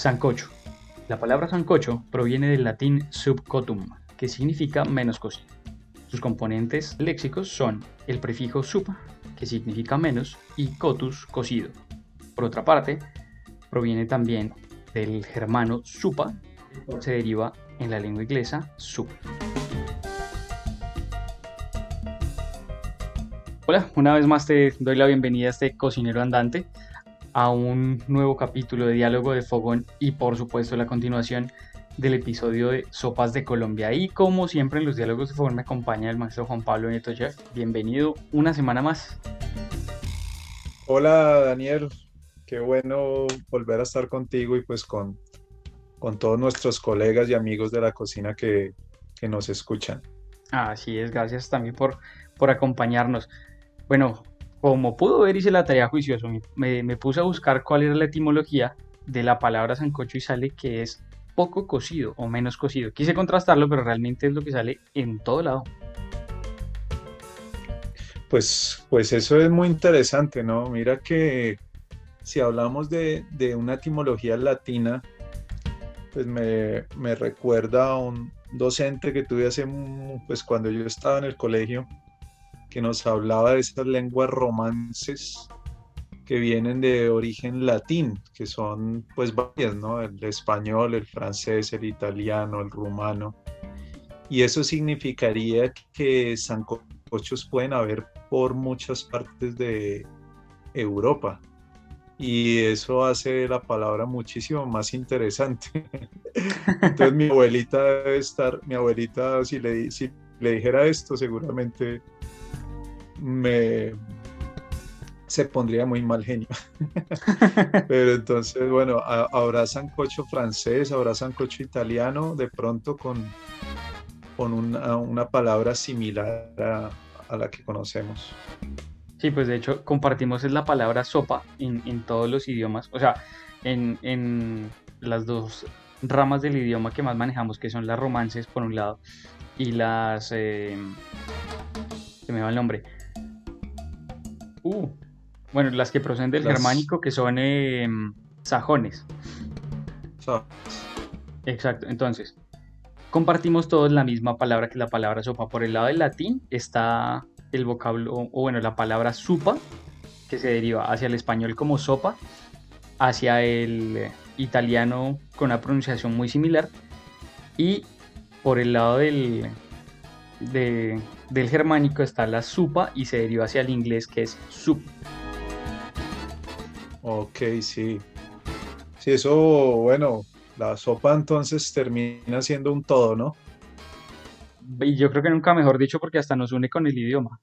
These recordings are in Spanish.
Sancocho. La palabra sancocho proviene del latín subcotum, que significa menos cocido. Sus componentes léxicos son el prefijo sub, que significa menos, y cotus, cocido. Por otra parte, proviene también del germano supa, se deriva en la lengua inglesa sup. Hola, una vez más te doy la bienvenida a este cocinero andante, a un nuevo capítulo de Diálogo de Fogón y por supuesto la continuación del episodio de Sopas de Colombia. Y como siempre en los Diálogos de Fogón me acompaña el maestro Juan Pablo Nieto Chef. Bienvenido una semana más. Hola Daniel, qué bueno volver a estar contigo y pues con, con todos nuestros colegas y amigos de la cocina que, que nos escuchan. Así es, gracias también por, por acompañarnos. Bueno, como pudo ver, hice la tarea juicioso. Me, puse a buscar cuál era la etimología de la palabra sancocho y sale que es poco cocido o menos cocido. Quise contrastarlo, pero realmente es lo que sale en todo lado. Pues, pues eso es muy interesante, ¿no? Mira que si hablamos de, una etimología latina, pues me, me, recuerda a un docente que tuve hace, pues cuando yo estaba en el colegio, que nos hablaba de esas lenguas romances que vienen de origen latín, que son pues varias, ¿no? El español, el francés, el italiano, el rumano. Y eso significaría que sancochos pueden haber por muchas partes de Europa. Y eso hace la palabra muchísimo más interesante. Entonces mi abuelita debe estar, mi abuelita si le, si le dijera esto seguramente me se pondría muy mal genio. Pero entonces, bueno, habrá sancocho francés, habrá sancocho italiano, de pronto con, con una, palabra similar a, la que conocemos. Sí, pues de hecho compartimos es la palabra sopa en, todos los idiomas, o sea, en, las dos ramas del idioma que más manejamos, que son las romances por un lado y las... Eh, se me va el nombre Uh, bueno, las que proceden del germánico, que son em, sajones. Exacto, entonces, compartimos todos la misma palabra que la palabra sopa. Por el lado del latín está el vocablo, o bueno, la palabra supa, que se deriva hacia el español como sopa, hacia el italiano con una pronunciación muy similar, y por el lado del, de, del germánico está la supa y se deriva hacia el inglés que es sup. Ok, sí. Sí, eso, bueno, la sopa entonces termina siendo un todo, ¿no? Y yo creo que nunca mejor dicho porque hasta nos une con el idioma.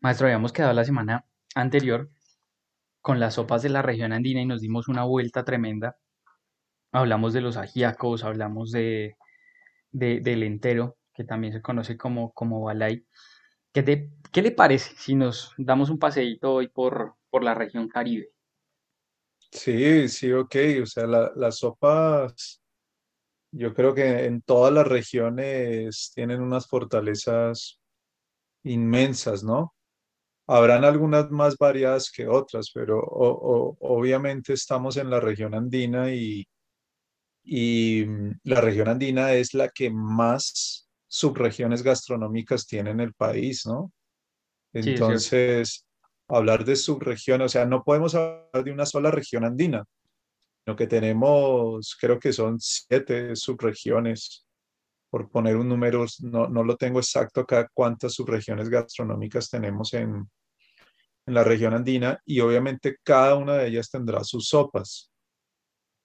Maestro, habíamos quedado la semana anterior con las sopas de la región andina y nos dimos una vuelta tremenda hablamos de los ajíacos, hablamos de, del entero, que también se conoce como, como balay. ¿Qué, ¿Qué, le parece si nos damos un paseíto hoy por, por la región Caribe? Sí, sí, ok. O sea, las sopas, yo creo que en todas las regiones tienen unas fortalezas inmensas, ¿no? Habrán algunas más variadas que otras, pero obviamente estamos en la región andina y, y mm, la región andina es la que más subregiones gastronómicas tiene en el país, ¿no? Entonces, hablar de subregión, o sea, no podemos hablar de una sola región andina, sino que tenemos, creo que son siete subregiones, por poner un número, no, no lo tengo exacto acá, cuántas subregiones gastronómicas tenemos en, en la región andina, y obviamente cada una de ellas tendrá sus sopas.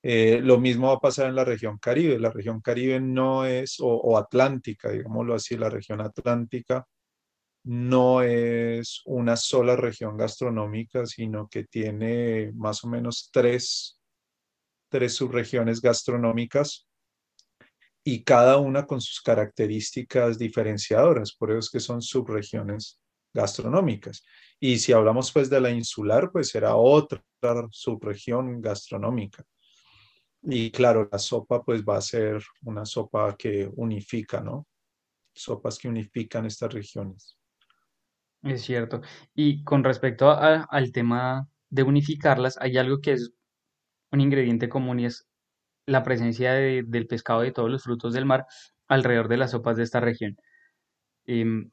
Eh, lo mismo va a pasar en la región Caribe. La región Caribe no es, o, Atlántica, digámoslo así, la región Atlántica no es una sola región gastronómica, sino que tiene más o menos tres, tres subregiones gastronómicas y cada una con sus características diferenciadoras, por eso es que son subregiones gastronómicas. Y si hablamos pues de la insular, pues será otra subregión gastronómica. Y claro, la sopa pues va a ser una sopa que unifica, ¿no? Sopas que unifican estas regiones. Es cierto. Y con respecto a- al tema de unificarlas, hay algo que es un ingrediente común y es la presencia de- del pescado y de todos los frutos del mar alrededor de las sopas de esta región. Em,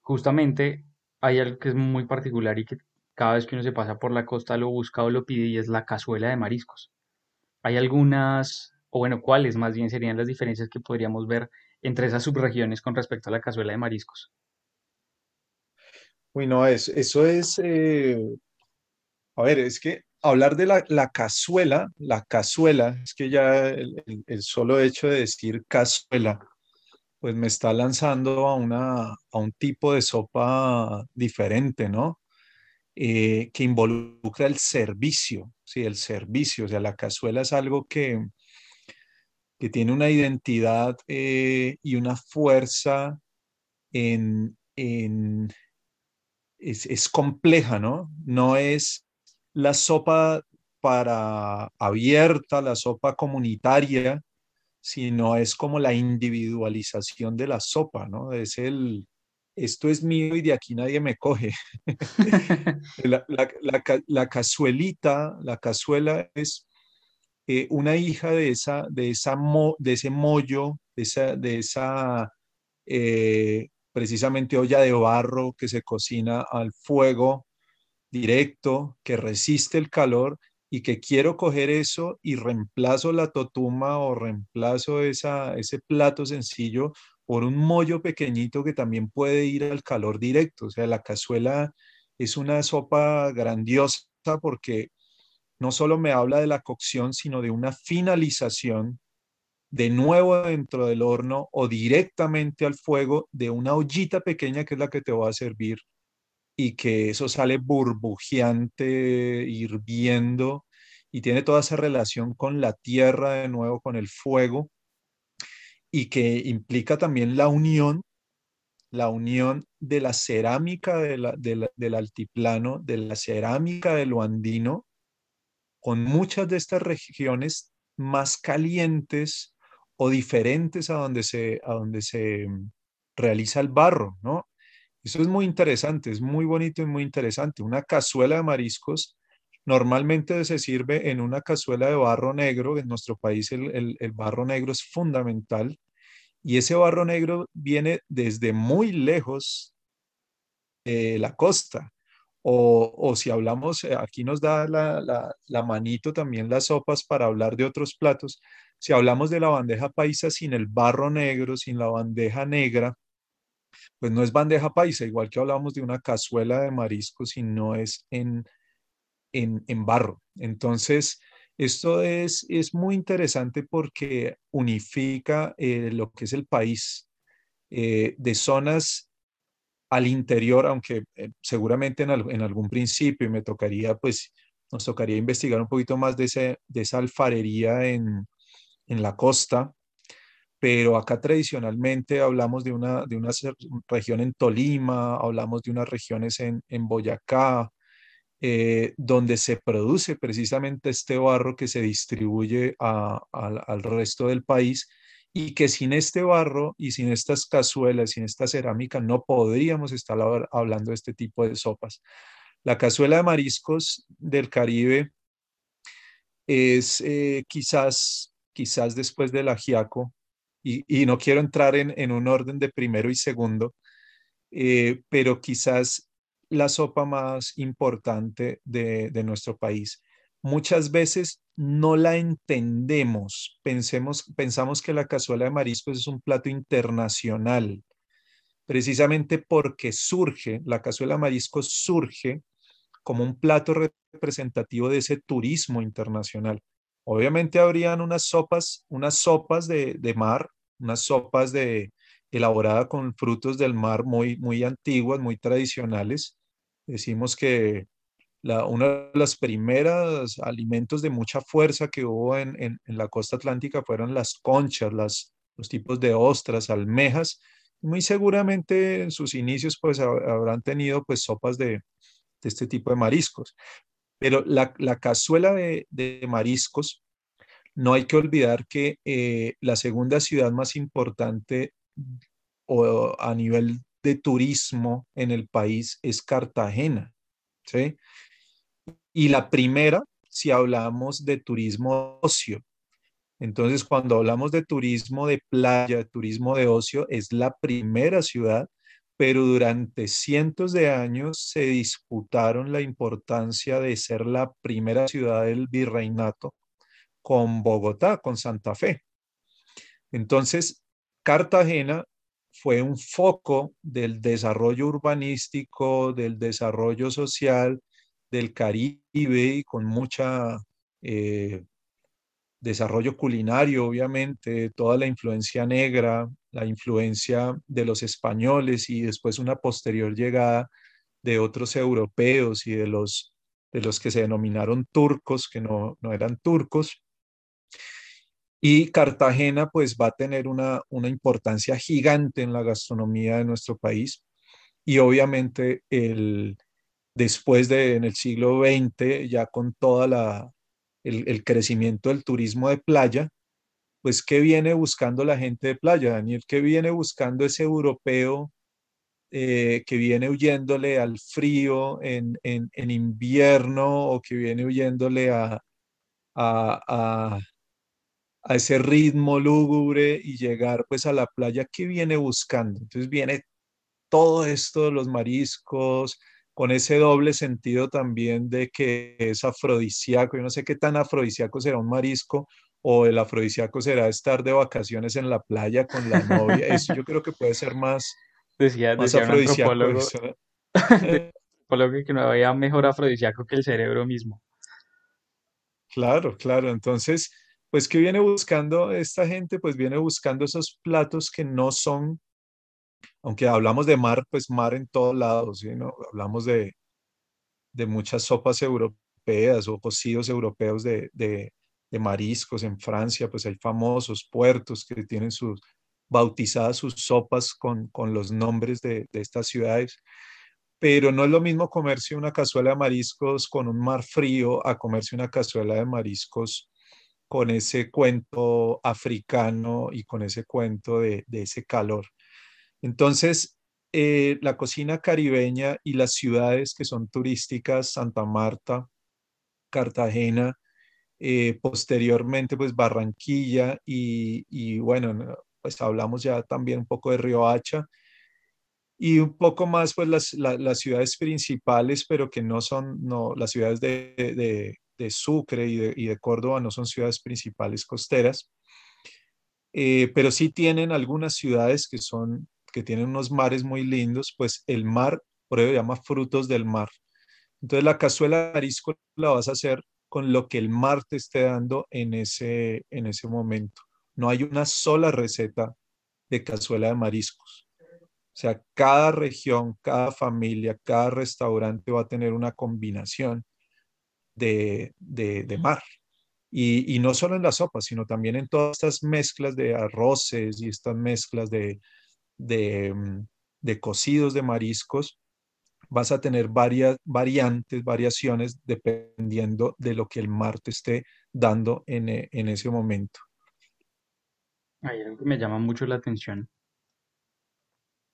justamente hay algo que es muy particular y que cada vez que uno se pasa por la costa lo busca o lo pide y es la cazuela de mariscos. Hay algunas, o bueno, ¿cuáles más bien serían las diferencias que podríamos ver entre esas subregiones con respecto a la cazuela de mariscos? Uy, no, es, eso es, eh, a ver, es que hablar de la, la cazuela, la cazuela, es que ya el, el- el solo hecho de decir cazuela, pues me está lanzando a una, a un tipo de sopa diferente, ¿no? Eh, que involucra el servicio, sí, el servicio, o sea, la cazuela es algo que, que tiene una identidad eh, y una fuerza en, en es, es compleja, ¿no? No es la sopa para abierta, la sopa comunitaria, sino es como la individualización de la sopa, ¿no? Es el, esto es mío y de aquí nadie me coge. La, la, la, la cazuelita, la cazuela es eh, una hija de, esa, de, esa mo, de ese mollo, de esa, de esa eh, precisamente olla de barro que se cocina al fuego directo, que resiste el calor y que quiero coger eso y reemplazo la totuma o reemplazo esa, ese plato sencillo por un mollo pequeñito que también puede ir al calor directo. O sea, la cazuela es una sopa grandiosa porque no solo me habla de la cocción, sino de una finalización de nuevo dentro del horno o directamente al fuego de una ollita pequeña que es la que te va a servir y que eso sale burbujeante, hirviendo y tiene toda esa relación con la tierra de nuevo, con el fuego y que implica también la unión, la unión de la cerámica del altiplano, de la cerámica de lo andino, con muchas de estas regiones más calientes o diferentes a donde se, a donde se realiza el barro, ¿no? Eso es muy interesante, es muy bonito y muy interesante. Una cazuela de mariscos normalmente se sirve en una cazuela de barro negro. En nuestro país el, barro negro es fundamental y ese barro negro viene desde muy lejos de la costa. O, si hablamos, eh, aquí nos da la, manito también las sopas para hablar de otros platos. Si hablamos de la bandeja paisa sin el barro negro, sin la bandeja negra, pues no es bandeja paisa, igual que hablamos de una cazuela de mariscos y no es en, en, en barro. Entonces, esto es, es, muy interesante porque unifica eh, lo que es el país eh, de zonas al interior, aunque eh, seguramente en, al, en, algún principio me tocaría, pues, nos tocaría investigar un poquito más de, ese, de esa alfarería en, en la costa, pero acá tradicionalmente hablamos de una, de una región en Tolima, hablamos de unas regiones en, en Boyacá, eh, donde se produce precisamente este barro que se distribuye al resto del país y que sin este barro y sin estas cazuelas, sin esta cerámica, no podríamos estar hablando de este tipo de sopas. La cazuela de mariscos del Caribe es eh, quizás, quizás después del ajiaco, y, no quiero entrar en, en, un orden de primero y segundo, eh, pero quizás la sopa más importante de, nuestro país. Muchas veces no la entendemos, Pensemos, pensamos que la cazuela de mariscos es un plato internacional, precisamente porque surge, la cazuela de mariscos surge como un plato representativo de ese turismo internacional. Obviamente habrían unas sopas, unas sopas de, de mar, unas sopas de, elaborada con frutos del mar muy, muy antiguas, muy tradicionales. Decimos que uno de los primeros alimentos de mucha fuerza que hubo en, en, la costa atlántica fueron las conchas, las, los tipos de ostras, almejas. Muy seguramente en sus inicios pues habrán tenido pues sopas de, de este tipo de mariscos. Pero la, la cazuela de, de, mariscos, no hay que olvidar que eh, la segunda ciudad más importante o a nivel de turismo en el país es Cartagena, ¿sí? Y la primera, si hablamos de turismo ocio. Entonces, cuando hablamos de turismo de playa, turismo de ocio, es la primera ciudad, pero durante cientos de años se disputaron la importancia de ser la primera ciudad del virreinato con Bogotá, con Santa Fe. Entonces, Cartagena fue un foco del desarrollo urbanístico, del desarrollo social del Caribe y con mucha eh, desarrollo culinario, obviamente, toda la influencia negra, la influencia de los españoles y después una posterior llegada de otros europeos y de los, de los que se denominaron turcos, que no, no eran turcos. Y Cartagena pues va a tener una, una importancia gigante en la gastronomía de nuestro país y obviamente el, después de en el siglo XX, ya con toda la, el, crecimiento del turismo de playa, pues ¿qué viene buscando la gente de playa, Daniel? ¿Qué viene buscando ese europeo eh, que viene huyéndole al frío en, invierno o que viene huyéndole a, ese ritmo lúgubre y llegar pues a la playa? ¿Qué viene buscando? Entonces viene todo esto de los mariscos, con ese doble sentido también de que es afrodisíaco. Yo no sé qué tan afrodisíaco será un marisco o el afrodisíaco será estar de vacaciones en la playa con la novia. Eso yo creo que puede ser más, decía, más decía afrodisíaco. que no había mejor afrodisíaco que el cerebro mismo. Claro, claro. Entonces, pues, ¿qué viene buscando esta gente? Pues viene buscando esos platos que no son aunque hablamos de mar, pues mar en todos lados, ¿no? Hablamos de, de muchas sopas europeas o cocidos europeos de, de, de, mariscos en Francia, pues hay famosos puertos que tienen sus bautizadas sus sopas con, con los nombres de, de estas ciudades. Pero no es lo mismo comerse una cazuela de mariscos con un mar frío a comerse una cazuela de mariscos con ese cuento africano y con ese cuento de, ese calor. Entonces, eh, la cocina caribeña y las ciudades que son turísticas, Santa Marta, Cartagena, eh, posteriormente pues Barranquilla y, bueno, pues hablamos ya también un poco de Riohacha y un poco más pues las, ciudades principales, pero que no son, no, las ciudades de, Sucre y de, y de, Córdoba no son ciudades principales costeras, eh, pero sí tienen algunas ciudades que son que tienen unos mares muy lindos, pues el mar, por eso llama frutos del mar. Entonces la cazuela de marisco la vas a hacer con lo que el mar te esté dando en ese, en ese momento. No hay una sola receta de cazuela de mariscos. O sea, cada región, cada familia, cada restaurante va a tener una combinación de, de, mar. Y, y, no solo en la sopa, sino también en todas estas mezclas de arroces y estas mezclas de, Mm, de, cocidos de mariscos, vas a tener varias variantes, variaciones, dependiendo de lo que el mar te esté dando en, e, ese momento. Hay algo que me llama mucho la atención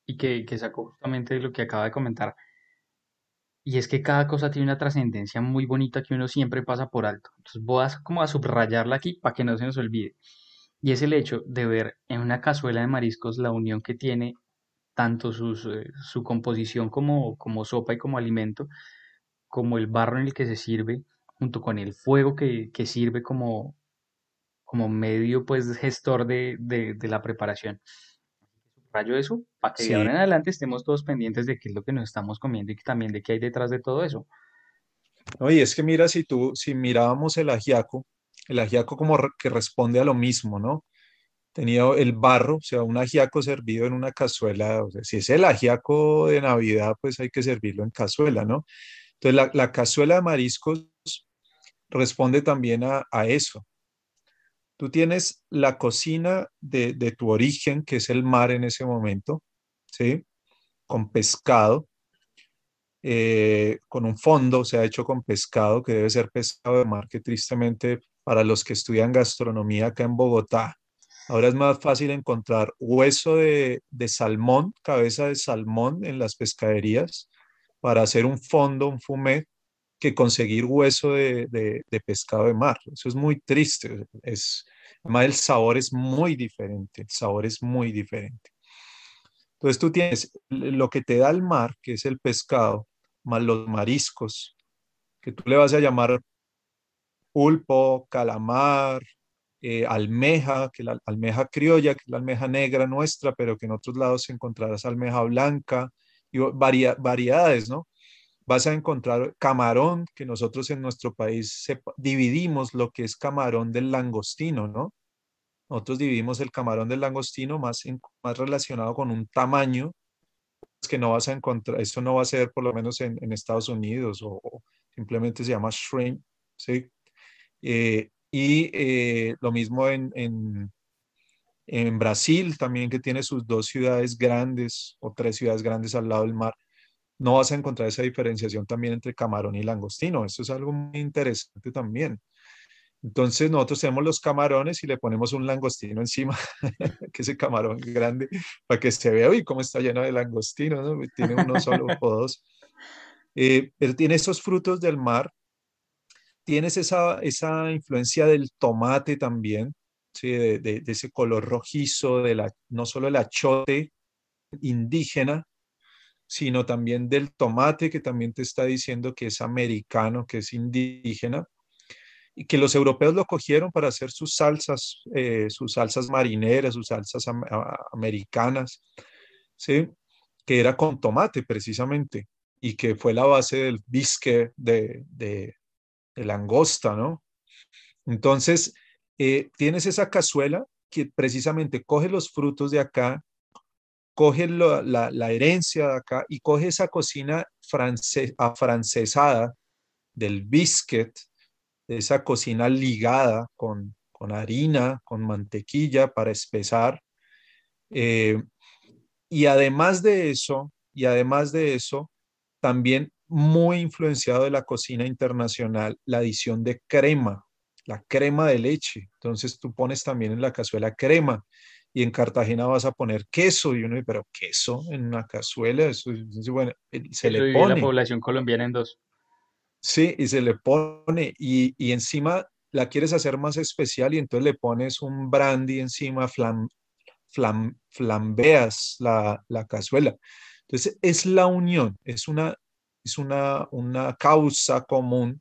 y que, que sacó justamente de lo que acaba de comentar. Y es que cada cosa tiene una trascendencia muy bonita que uno siempre pasa por alto. Entonces voy a, como a subrayarla aquí para que no se nos olvide. Y es el hecho de ver en una cazuela de mariscos la unión que tiene tanto eh, su composición como, como sopa y como alimento, como el barro en el que se sirve, junto con el fuego que, sirve como, como medio pues gestor de, la preparación. Rayo eso para que de ahora en adelante estemos todos pendientes de qué es lo que nos estamos comiendo y también de qué hay detrás de todo eso. Oye, es que mira, si tú, si mirábamos el ajiaco, el ajiaco como que responde a lo mismo, ¿no? Tenía el barro, o sea, un ajiaco servido en una cazuela, o sea, si es el ajiaco de Navidad, pues hay que servirlo en cazuela, ¿no? Entonces, la, cazuela de mariscos responde también a, eso. Tú tienes la cocina de, tu origen, que es el mar en ese momento, ¿sí? Con pescado, eh, con un fondo, o sea, hecho con pescado, que debe ser pescado de mar, que tristemente para los que estudian gastronomía acá en Bogotá, Ahora es más fácil encontrar hueso de, salmón, cabeza de salmón en las pescaderías para hacer un fondo, un fumet, que conseguir hueso de, pescado de mar. Eso es muy triste. Es, además, el sabor es muy diferente. El sabor es muy diferente. Entonces tú tienes lo que te da el mar, que es el pescado, más los mariscos, que tú le vas a llamar pulpo, calamar, eh, almeja, que la almeja criolla, que es la almeja negra nuestra, pero que en otros lados encontrarás almeja blanca y variedades, ¿no? Vas a encontrar camarón, que nosotros en nuestro país dividimos lo que es camarón del langostino, ¿no? Nosotros dividimos el camarón del langostino más, relacionado con un tamaño que no vas a encontrar, esto no va a ser por lo menos en, Estados Unidos o, simplemente se llama shrimp, ¿sí? Eh, y eh, lo mismo en, en, en, Brasil también, que tiene sus dos ciudades grandes o tres ciudades grandes al lado del mar. No vas a encontrar esa diferenciación también entre camarón y langostino. Esto es algo muy interesante también. Entonces nosotros tenemos los camarones y le ponemos un langostino encima, que es el camarón grande, para que se vea, uy, cómo está lleno de langostino, ¿no? Tiene uno solo o dos. Eh, pero tiene esos frutos del mar tienes esa, esa influencia del tomate también, ¿sí? de, ese color rojizo, de la, no solo el achote indígena, sino también del tomate que también te está diciendo que es americano, que es indígena, y que los europeos lo cogieron para hacer sus salsas, eh, sus salsas marineras, sus salsas americanas, ¿sí? que era con tomate precisamente, y que fue la base del bisque de, de langosta, ¿no? Entonces, eh, tienes esa cazuela que precisamente coge los frutos de acá, coge la, herencia de acá y coge esa cocina afrancesada del biscuit, esa cocina ligada con, harina, con mantequilla para espesar. Eh, y además de eso, y además de eso, también muy influenciado de la cocina internacional, la adición de crema, la crema de leche. Entonces tú pones también en la cazuela crema y en Cartagena vas a poner queso y uno dice, pero queso en una cazuela, eso, bueno, se le pone. la población colombiana en dos. Sí, y se le pone y, y, encima la quieres hacer más especial y entonces le pones un brandy encima, flam, flam, flambeas la, la cazuela. Entonces es la unión, es una es una, una causa común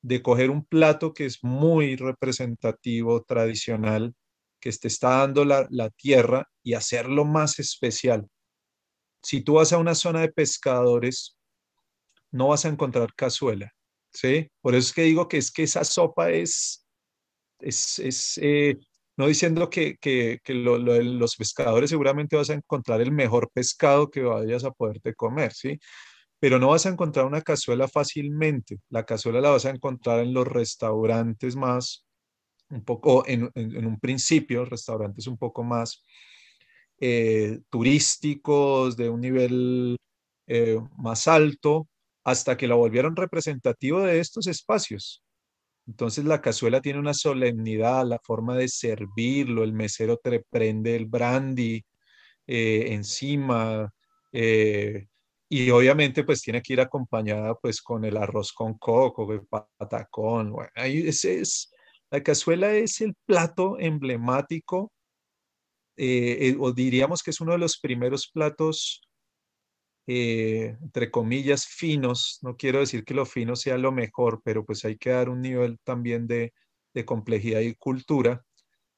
de coger un plato que es muy representativo, tradicional, que te está dando la, la, tierra y hacerlo más especial. Si tú vas a una zona de pescadores, no vas a encontrar cazuela, ¿sí? Por eso es que digo que es que esa sopa es, es, es eh, no diciendo que, que, que los pescadores seguramente vas a encontrar el mejor pescado que vayas a poderte comer, ¿sí? pero no vas a encontrar una cazuela fácilmente. La cazuela la vas a encontrar en los restaurantes más, un poco, en, un principio, restaurantes un poco más eh, turísticos, de un nivel eh, más alto, hasta que la volvieron representativo de estos espacios. Entonces la cazuela tiene una solemnidad, la forma de servirlo, el mesero te prende el brandy eh, encima, y obviamente pues tiene que ir acompañada pues con el arroz con coco, el patacón. Bueno, ahí es, la cazuela es el plato emblemático eh, eh, o diríamos que es uno de los primeros platos, eh, entre comillas, finos. No quiero decir que lo fino sea lo mejor, pero pues hay que dar un nivel también de, complejidad y cultura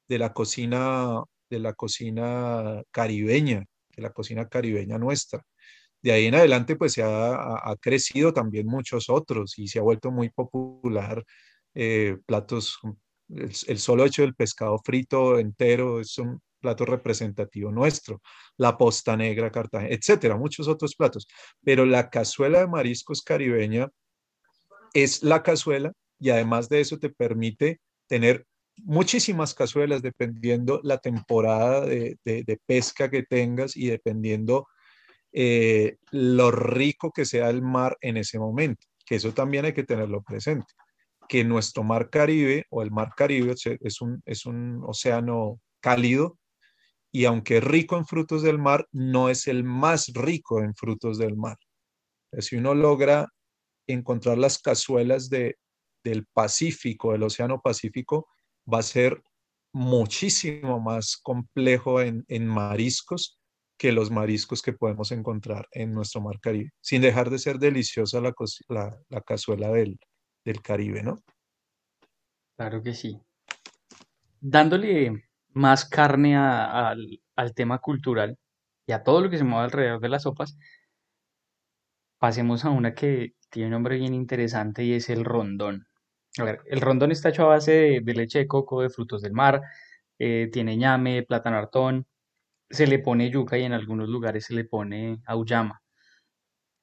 de la cocina, de la cocina caribeña, de la cocina caribeña nuestra de ahí en adelante pues se ha, crecido también muchos otros y se ha vuelto muy popular platos, el, solo hecho del pescado frito entero es un plato representativo nuestro, la posta negra, Cartagena, etcétera, muchos otros platos. Pero la cazuela de mariscos caribeña es la cazuela y además de eso te permite tener muchísimas cazuelas dependiendo la temporada de, de pesca que tengas y dependiendo eh, lo rico que sea el mar en ese momento, que eso también hay que tenerlo presente, que nuestro mar Caribe o el mar Caribe es un, es un océano cálido y aunque es rico en frutos del mar, no es el más rico en frutos del mar. Si uno logra encontrar las cazuelas de, del Pacífico, del Océano Pacífico, va a ser muchísimo más complejo en, mariscos que los mariscos que podemos encontrar en nuestro mar Caribe, sin dejar de ser deliciosa la, la, cazuela del, del Caribe, ¿no? Claro que sí. Dándole más carne al, al tema cultural y a todo lo que se mueve alrededor de las sopas, pasemos a una que tiene un nombre bien interesante y es el rondón. A ver, el rondón está hecho a base de, leche de coco, de frutos del mar, eh, tiene ñame, plátano se le pone yuca y en algunos lugares se le pone auyama.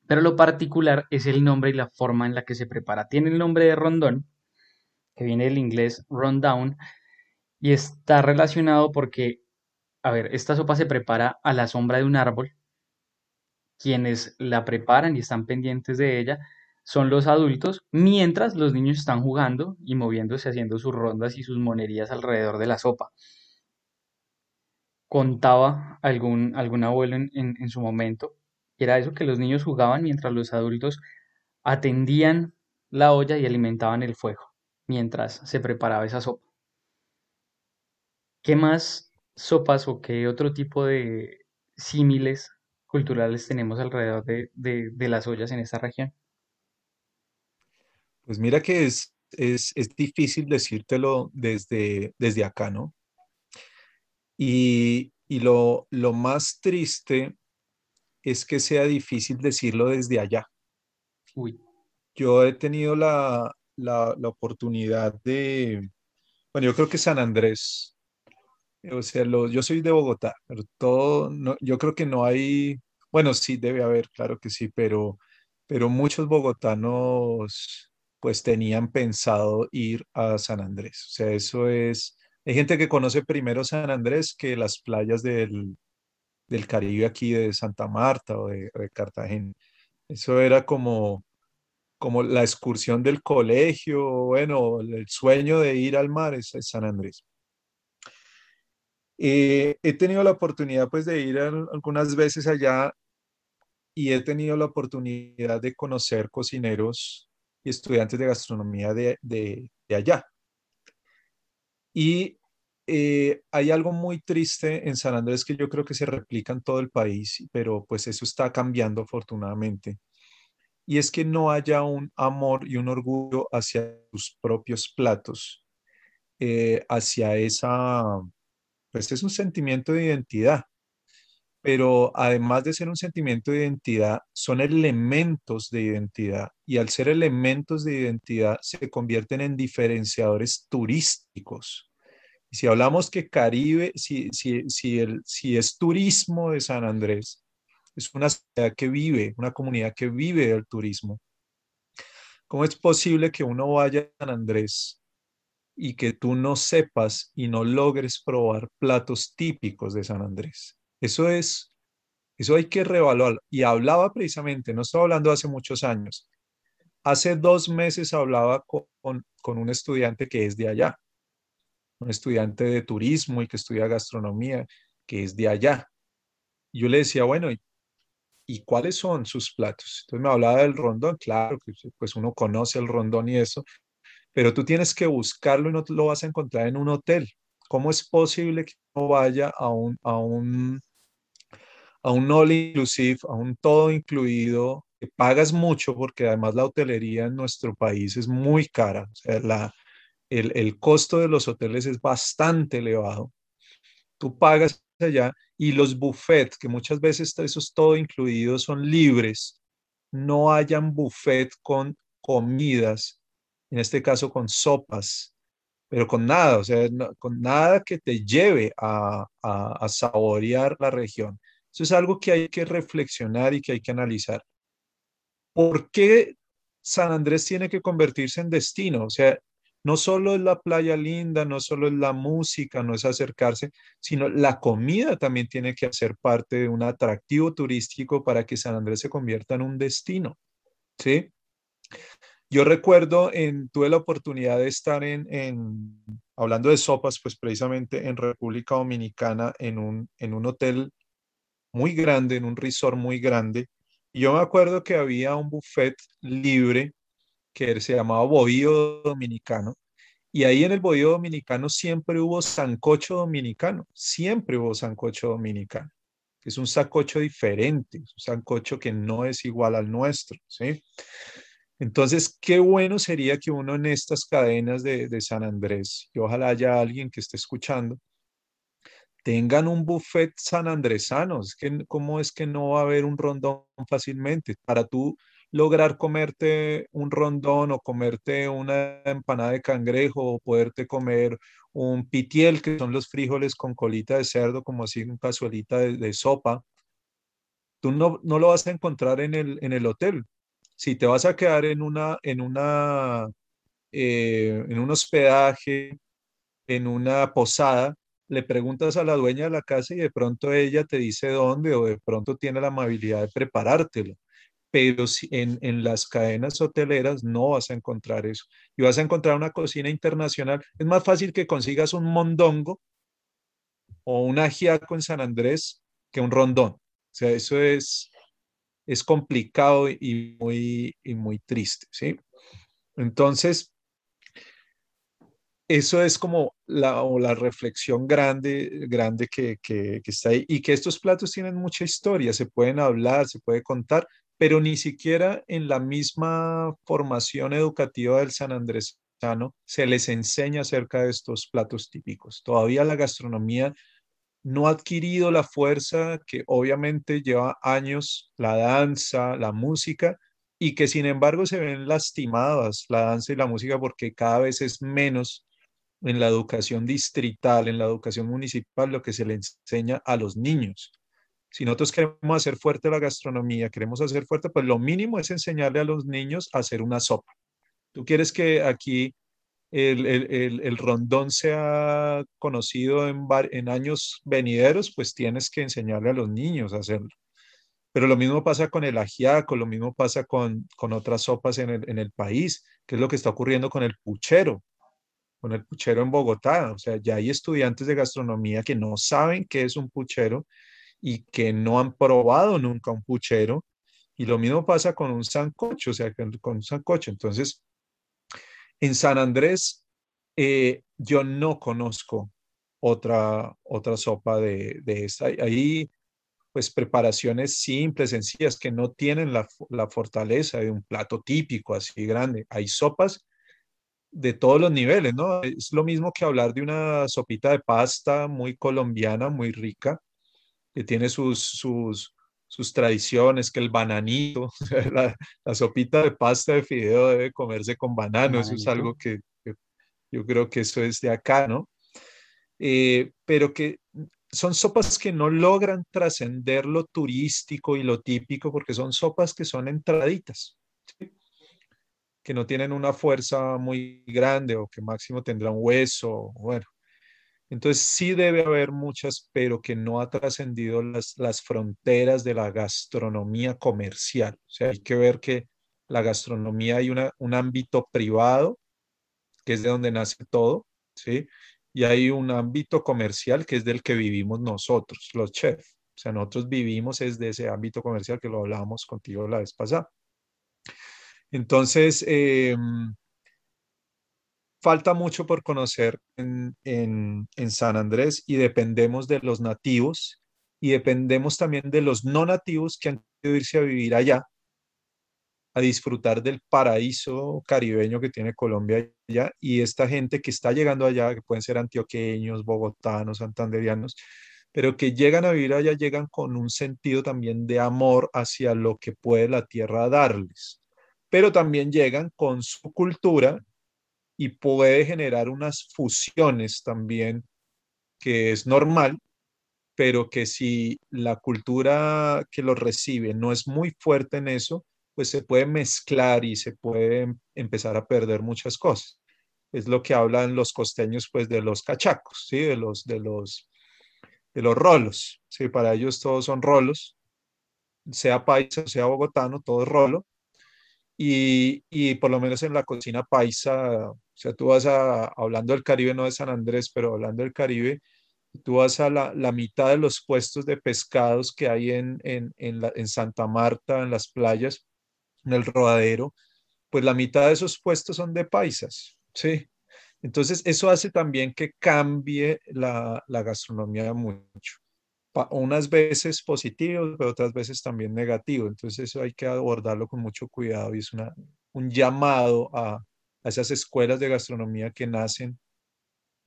Pero lo particular es el nombre y la forma en la que se prepara. Tiene el nombre de rondón, que viene del inglés rundown, y está relacionado porque, a ver, esta sopa se prepara a la sombra de un árbol. Quienes la preparan y están pendientes de ella son los adultos, mientras los niños están jugando y moviéndose, haciendo sus rondas y sus monerías alrededor de la sopa. Contaba algún, algún abuelo en, en su momento, era eso que los niños jugaban mientras los adultos atendían la olla y alimentaban el fuego, mientras se preparaba esa sopa. ¿Qué más sopas o qué otro tipo de símiles culturales tenemos alrededor de, las ollas en esta región? Pues mira que es, es, difícil decírtelo desde, desde acá, ¿no? Y, lo, lo, más triste es que sea difícil decirlo desde allá. Uy. Yo he tenido la, la, la, oportunidad de, bueno, yo creo que San Andrés o sea, yo soy de Bogotá, pero todo, no, yo creo que no hay, bueno, sí debe haber, claro que sí, pero, pero muchos bogotanos pues tenían pensado ir a San Andrés. O sea, eso es, hay gente que conoce primero San Andrés que las playas del, del Caribe aquí de Santa Marta o de, Cartagena. Eso era como, como la excursión del colegio, bueno, el sueño de ir al mar es San Andrés. Eh, he tenido la oportunidad pues de ir algunas veces allá y he tenido la oportunidad de conocer cocineros y estudiantes de gastronomía de, de, allá. Y eh, hay algo muy triste en San Andrés que yo creo que se replica en todo el país, pero pues eso está cambiando afortunadamente. Y es que no haya un amor y un orgullo hacia sus propios platos, eh, hacia esa pues es un sentimiento de identidad, pero además de ser un sentimiento de identidad, son elementos de identidad y al ser elementos de identidad se convierten en diferenciadores turísticos. Si hablamos que Caribe, si, si, el, si es turismo de San Andrés, es una ciudad que vive, una comunidad que vive del turismo. ¿Cómo es posible que uno vaya a San Andrés y que tú no sepas y no logres probar platos típicos de San Andrés. Eso es, eso hay que reevaluar. Y hablaba precisamente, no estaba hablando hace muchos años. Hace dos meses hablaba con, con un estudiante que es de allá, un estudiante de turismo y que estudia gastronomía, que es de allá. yo le decía, bueno, ¿y, ¿y cuáles son sus platos? Entonces me hablaba del rondón, claro, que pues uno conoce el rondón y eso, pero tú tienes que buscarlo y no lo vas a encontrar en un hotel. ¿Cómo es posible que no vaya a un, a un, a un all inclusive, a un todo incluido, que pagas mucho porque además la hotelería en nuestro país es muy cara? O sea, la, el, el costo de los hoteles es bastante elevado. Tú pagas allá y los buffets, que muchas veces esos todo incluidos son libres, no hayan buffet con comidas en este caso con sopas, pero con nada, o sea, con nada que te lleve a, a, saborear la región. Eso es algo que hay que reflexionar y que hay que analizar. ¿Por qué San Andrés tiene que convertirse en destino? O sea, no solo es la playa linda, no solo es la música, no es acercarse, sino la comida también tiene que hacer parte de un atractivo turístico para que San Andrés se convierta en un destino. ¿Sí? Yo recuerdo, en, tuve la oportunidad de estar en, hablando de sopas, pues precisamente en República Dominicana, en un, en un hotel muy grande, en un resort muy grande, y yo me acuerdo que había un buffet libre que se llamaba Bohío Dominicano, y ahí en el Bohío Dominicano siempre hubo sancocho dominicano, siempre hubo sancocho dominicano. Es un sancocho diferente, un sancocho que no es igual al nuestro, ¿sí? Entonces, qué bueno sería que uno en estas cadenas de, San Andrés, y ojalá haya alguien que esté escuchando, tengan un buffet sanandresano. Es que, ¿Cómo es que no va a haber un rondón fácilmente? Para tú lograr comerte un rondón o comerte una empanada de cangrejo o poderte comer un pitiel, que son los frijoles con colita de cerdo, como así un cazuelita de, sopa, tú no, no, lo vas a encontrar en el, en el hotel si te vas a quedar en una, en una, eh, en un hospedaje, en una posada, le preguntas a la dueña de la casa y de pronto ella te dice dónde o de pronto tiene la amabilidad de preparártelo. Pero en, en las cadenas hoteleras no vas a encontrar eso. Y vas a encontrar una cocina internacional. Es más fácil que consigas un mondongo o un ajiaco en San Andrés que un rondón. O sea, eso es, es complicado y muy, y muy triste, ¿sí? Entonces, eso es como la, la reflexión grande, grande que, que, que, está ahí y que estos platos tienen mucha historia, se pueden hablar, se puede contar, pero ni siquiera en la misma formación educativa del San Andresano se les enseña acerca de estos platos típicos. Todavía la gastronomía no ha adquirido la fuerza que obviamente lleva años la danza, la música, y que sin embargo se ven lastimadas la danza y la música porque cada vez es menos en la educación distrital, en la educación municipal, lo que se le enseña a los niños. Si nosotros queremos hacer fuerte la gastronomía, queremos hacer fuerte, pues lo mínimo es enseñarle a los niños a hacer una sopa. Tú quieres que aquí el, el, el, rondón sea conocido en, en años venideros, pues tienes que enseñarle a los niños a hacerlo. Pero lo mismo pasa con el ajiaco, lo mismo pasa con, con otras sopas en el, en el país, que es lo que está ocurriendo con el puchero, con el puchero en Bogotá. O sea, ya hay estudiantes de gastronomía que no saben qué es un puchero y que no han probado nunca un puchero. Y lo mismo pasa con un sancocho, o sea, con un sancocho. Entonces, en San Andrés, eh, yo no conozco otra, otra sopa de, de esta. Hay pues preparaciones simples, sencillas, que no tienen la, la, fortaleza de un plato típico así grande. Hay sopas de todos los niveles, ¿no? Es lo mismo que hablar de una sopita de pasta muy colombiana, muy rica, que tiene sus, sus, sus tradiciones, que el bananito, la, la, sopita de pasta de fideo debe comerse con banano, eso es algo que, yo creo que eso es de acá, ¿no? Eh, pero que son sopas que no logran trascender lo turístico y lo típico porque son sopas que son entraditas, que no tienen una fuerza muy grande o que máximo tendrá un hueso, bueno, entonces sí debe haber muchas, pero que no ha trascendido las, las fronteras de la gastronomía comercial. O sea, hay que ver que la gastronomía hay una, un ámbito privado, que es de donde nace todo, ¿sí? Y hay un ámbito comercial que es del que vivimos nosotros, los chefs. O sea, nosotros vivimos es de ese ámbito comercial que lo hablábamos contigo la vez pasada. Entonces, eh, falta mucho por conocer en, San Andrés y dependemos de los nativos y dependemos también de los no nativos que han querido irse a vivir allá, a disfrutar del paraíso caribeño que tiene Colombia allá y esta gente que está llegando allá, que pueden ser antioqueños, bogotanos, santanderianos, pero que llegan a vivir allá, llegan con un sentido también de amor hacia lo que puede la tierra darles, pero también llegan con su cultura y puede generar unas fusiones también que es normal, pero que si la cultura que lo recibe no es muy fuerte en eso, pues se puede mezclar y se puede em, empezar a perder muchas cosas. Es lo que hablan los costeños, pues, de los cachacos, ¿sí? De los, de los, de los rolos, ¿sí? Para ellos todos son rolos, sea paisa, sea bogotano, todo es rolo. Y, y por lo menos en la cocina paisa, sea, tú vas a, hablando del Caribe, no de San Andrés, pero hablando del Caribe, tú vas a la, la mitad de los puestos de pescados que hay en, en, en, Santa Marta, en las playas, en el Rodadero, pues la mitad de esos puestos son de paisas, ¿sí? Entonces, eso hace también que cambie la, la gastronomía mucho. Unas veces positivo, pero otras veces también negativo. Entonces, eso hay que abordarlo con mucho cuidado y es una, un llamado a, a esas escuelas de gastronomía que nacen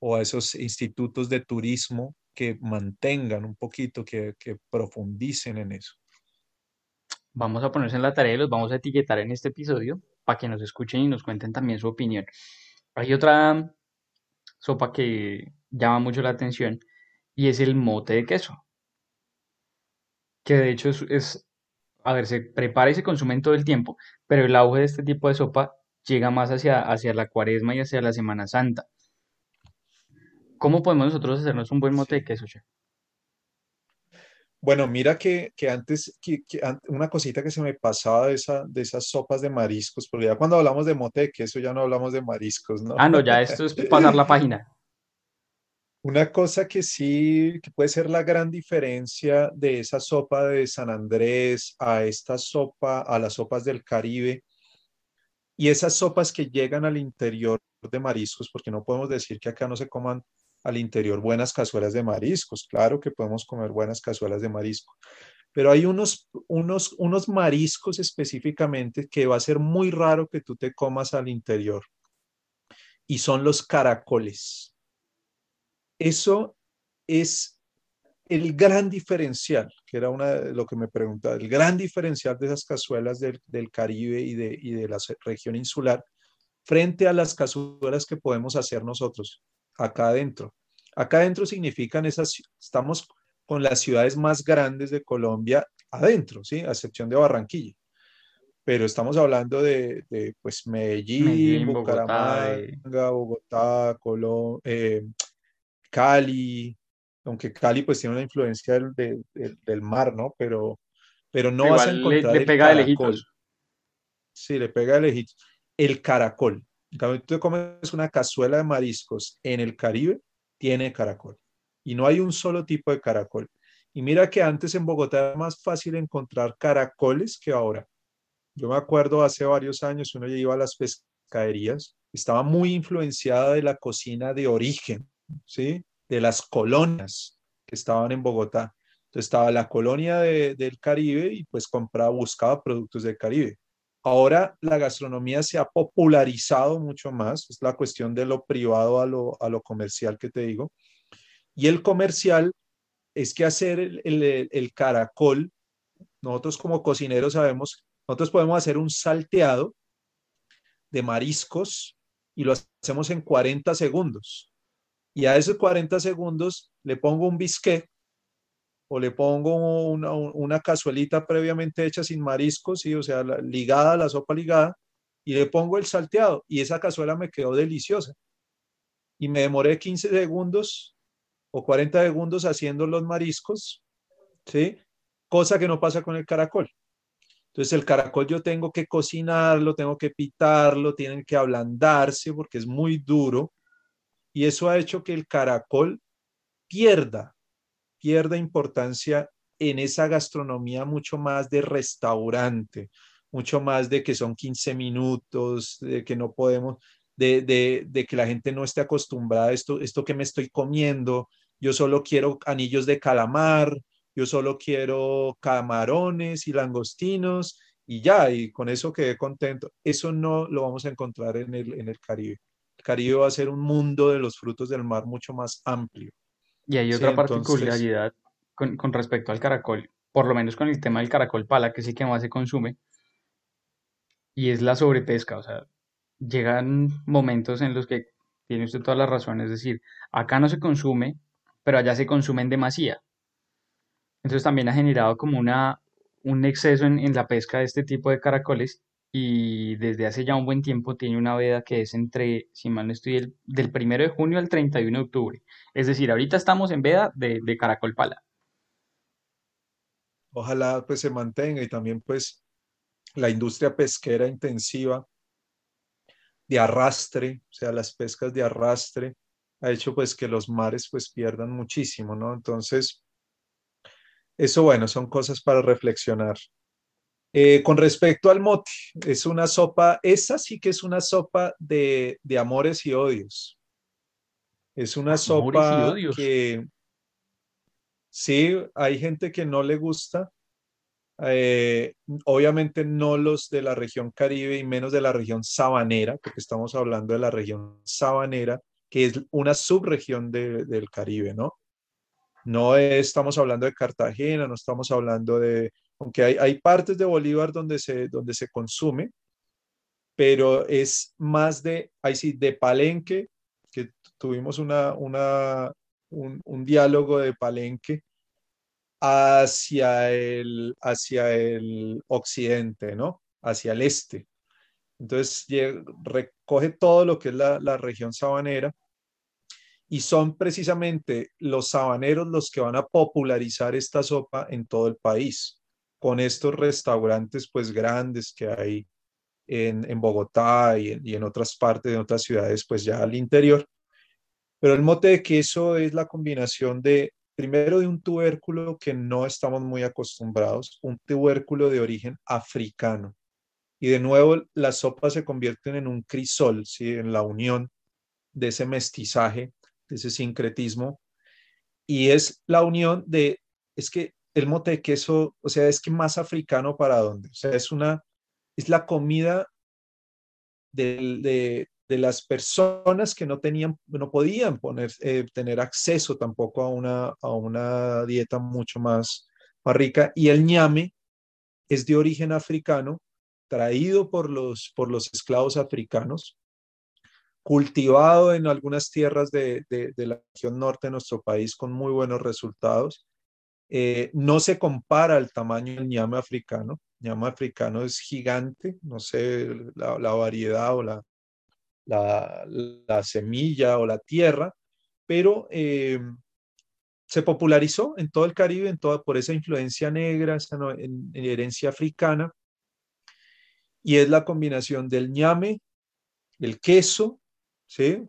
o a esos institutos de turismo que mantengan un poquito, que, profundicen en eso. Vamos a ponerse en la tarea y los vamos a etiquetar en este episodio para que nos escuchen y nos cuenten también su opinión. Hay otra sopa que llama mucho la atención y es el mote de queso, que de hecho es, es, a ver, se prepara y se consume en todo el tiempo, pero el auge de este tipo de sopa llega más hacia, hacia la cuaresma y hacia la Semana Santa. ¿Cómo podemos nosotros hacernos un buen mote de queso, chef? Bueno, mira que, que antes, que, una cosita que se me pasaba de, esa, de esas sopas de mariscos, porque ya cuando hablamos de mote de queso ya no hablamos de mariscos, ¿no? Ah, no, ya esto es pasar la página. Una cosa que sí, que puede ser la gran diferencia de esa sopa de San Andrés a esta sopa, a las sopas del Caribe y esas sopas que llegan al interior de mariscos, porque no podemos decir que acá no se coman al interior buenas cazuelas de mariscos. Claro que podemos comer buenas cazuelas de marisco, pero hay unos, unos, unos mariscos específicamente que va a ser muy raro que tú te comas al interior y son los caracoles. Eso es el gran diferencial, que era una de lo que me preguntaba, el gran diferencial de esas cazuelas del, del Caribe y de, y de la región insular frente a las cazuelas que podemos hacer nosotros acá adentro. Acá adentro significan esas, estamos con las ciudades más grandes de Colombia adentro, ¿sí? A excepción de Barranquilla. Pero estamos hablando de, de pues Medellín, Medellín, Bogotá, eh, Bucaramanga, Bogotá, Colo- eh, Cali, aunque Cali pues tiene una influencia del, del- mar, ¿no? Pero, pero no vas a igual le, encontrar le el pega de lejitos. caracol. Sí, le pega de lejitos. El caracol. Cambio, tú comes una cazuela de mariscos en el Caribe, tiene caracol. Y no hay un solo tipo de caracol. Y mira que antes en Bogotá era más fácil encontrar caracoles que ahora. Yo me acuerdo hace varios años, uno ya iba a las pescaderías, estaba muy influenciada de la cocina de origen, ¿sí? De las colonias que estaban en Bogotá. Entonces estaba la colonia de- del Caribe y pues compraba, buscaba productos del Caribe. Ahora la gastronomía se ha popularizado mucho más, es la cuestión de lo privado a lo, a lo comercial que te digo. Y el comercial es que hacer el, el- el caracol, nosotros como cocineros sabemos, nosotros podemos hacer un salteado de mariscos y lo hacemos en 40 segundos. Y a esos 40 segundos le pongo un bisquet o le pongo una, una cazuelita previamente hecha sin mariscos, ¿sí? o sea, la, ligada, la sopa ligada, y le pongo el salteado y esa cazuela me quedó deliciosa. Y me demoré 15 segundos o 40 segundos haciendo los mariscos, ¿sí? Cosa que no pasa con el caracol. Entonces el caracol yo tengo que cocinarlo, tengo que pitarlo, tienen que ablandarse porque es muy duro y eso ha hecho que el caracol pierda, pierda importancia en esa gastronomía mucho más de restaurante, mucho más de que son 15 minutos, de que no podemos, de, de, de que la gente no esté acostumbrada a esto, esto que me estoy comiendo, yo solo quiero anillos de calamar, yo solo quiero camarones y langostinos y ya, y con eso quedé contento. Eso no lo vamos a encontrar en el, en el Caribe. Caribe va a ser un mundo de los frutos del mar mucho más amplio. Y hay Sí, otra entonces, particularidad con, con respecto al caracol, por lo menos con el tema del caracol pala, que es el que más se consume, y es la sobrepesca. O sea, llegan momentos en los que tiene usted toda la razón, es decir, acá no se consume, pero allá se consume en demasía. Entonces también ha generado como una, un exceso en, en la pesca de este tipo de caracoles y desde hace ya un buen tiempo tiene una veda que es entre, si mal no estoy, el- del primero de junio al 31 de octubre. Es decir, ahorita estamos en veda de, de caracol pala. ojalá pues se mantenga y también pues la industria pesquera intensiva de arrastre, o sea, las pescas de arrastre, ha hecho pues que los mares pues pierdan muchísimo, ¿no? Entonces, eso bueno, son cosas para reflexionar. Eh, con respecto al mote, es una sopa, esa sí que es una sopa de, de amores y odios. Es una sopa que sí, hay gente que no le gusta, eh, obviamente no los de la región Caribe y menos de la región sabanera, porque estamos hablando de la región sabanera, que es una subregión del Caribe, ¿no? No estamos hablando de Cartagena, no estamos hablando de, aunque hay, hay partes de Bolívar donde se, donde se consume, pero es más de, ahí sí, de Palenque, que tuvimos una, una, un, un diálogo de Palenque hacia el, hacia el occidente, ¿no? Hacia el este. Entonces recoge todo lo que es la, la región sabanera y son precisamente los sabaneros los que van a popularizar esta sopa en todo el país, con estos restaurantes pues grandes que hay en, en Bogotá y en, y en, otras partes, en otras ciudades pues ya al interior. Pero el mote de queso es la combinación de, primero de un tubérculo que no estamos muy acostumbrados, un tubérculo de origen africano. Y de nuevo las sopas se convierten en un crisol, ¿sí? en la unión de ese mestizaje ese sincretismo, y es la unión de, es que el mote de queso, o sea, es que más africano para dónde, o sea, es una, es la comida de, de, de las personas que no tenían, no podían poner, eh, tener acceso tampoco a una, a una dieta mucho más, más rica, y el ñame es de origen africano, traído por los, por los esclavos africanos, cultivado en algunas tierras de, la región norte de nuestro país con muy buenos resultados. Eh, no se compara al tamaño del ñame africano. El ñame africano es gigante, no sé la, variedad o la, la, semilla o la tierra, pero eh, se popularizó en todo el Caribe en toda, por esa influencia negra, esa herencia africana, y es la combinación del ñame, el queso ¿sí?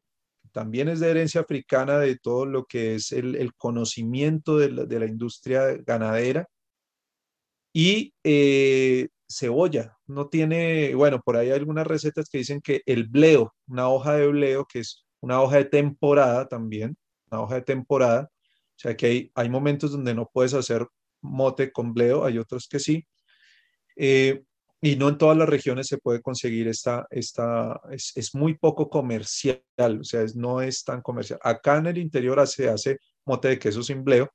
También es de herencia africana de todo lo que es el, conocimiento de la, industria ganadera. Y eh, cebolla, no tiene, bueno, por ahí hay algunas recetas que dicen que el bleo, una hoja de bleo, que es una hoja de temporada también, una hoja de temporada, o sea que hay, hay momentos donde no puedes hacer mote con bleo, hay otros que sí. Eh, y no en todas las regiones se puede conseguir esta, esta es, es muy poco comercial, o sea, es, no es tan comercial. Acá en el interior se hace mote de queso sin bleo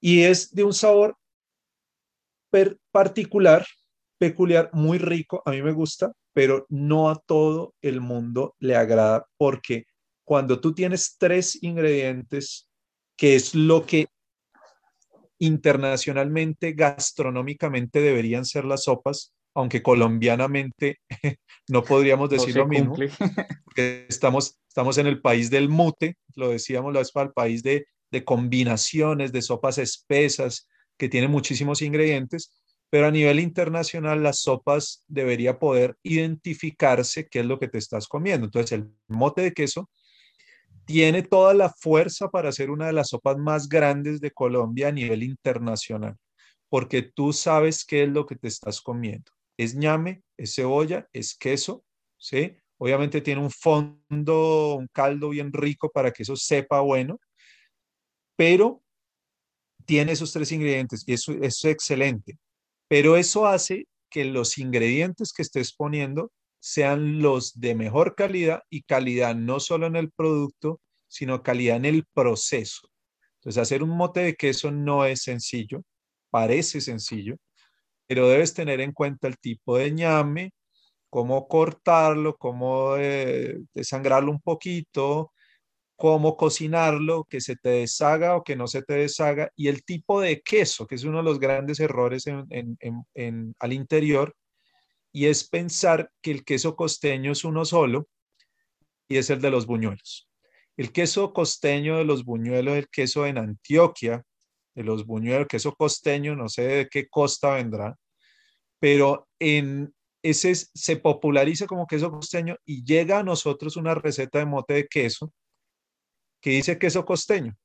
y es de un sabor particular, peculiar, muy rico, a mí me gusta, pero no a todo el mundo le agrada porque cuando tú tienes tres ingredientes, que es lo que internacionalmente, gastronómicamente deberían ser las sopas, aunque colombianamente no podríamos decir lo mismo, porque estamos, estamos en el país del mute, lo decíamos la vez para el país de, de combinaciones, de sopas espesas, que tiene muchísimos ingredientes, pero a nivel internacional las sopas debería poder identificarse qué es lo que te estás comiendo. Entonces el mote de queso tiene toda la fuerza para ser una de las sopas más grandes de Colombia a nivel internacional, porque tú sabes qué es lo que te estás comiendo. Es ñame, es cebolla, es queso, ¿sí? Obviamente tiene un fondo, un caldo bien rico para que eso sepa bueno, pero tiene esos tres ingredientes y eso, eso es excelente. Pero eso hace que los ingredientes que estés poniendo sean los de mejor calidad y calidad no solo en el producto, sino calidad en el proceso. Entonces, hacer un mote de queso no es sencillo, parece sencillo, pero debes tener en cuenta el tipo de ñame, cómo cortarlo, cómo eh, desangrarlo un poquito, cómo cocinarlo, que se te deshaga o que no se te deshaga, y el tipo de queso, que es uno de los grandes errores al interior, y es pensar que el queso costeño es uno solo y es el de los buñuelos. El queso costeño de los buñuelos, el queso en Antioquia, de los buñuelos, queso costeño, no sé de qué costa vendrá, pero en ese se populariza como queso costeño y llega a nosotros una receta de mote de queso que dice queso costeño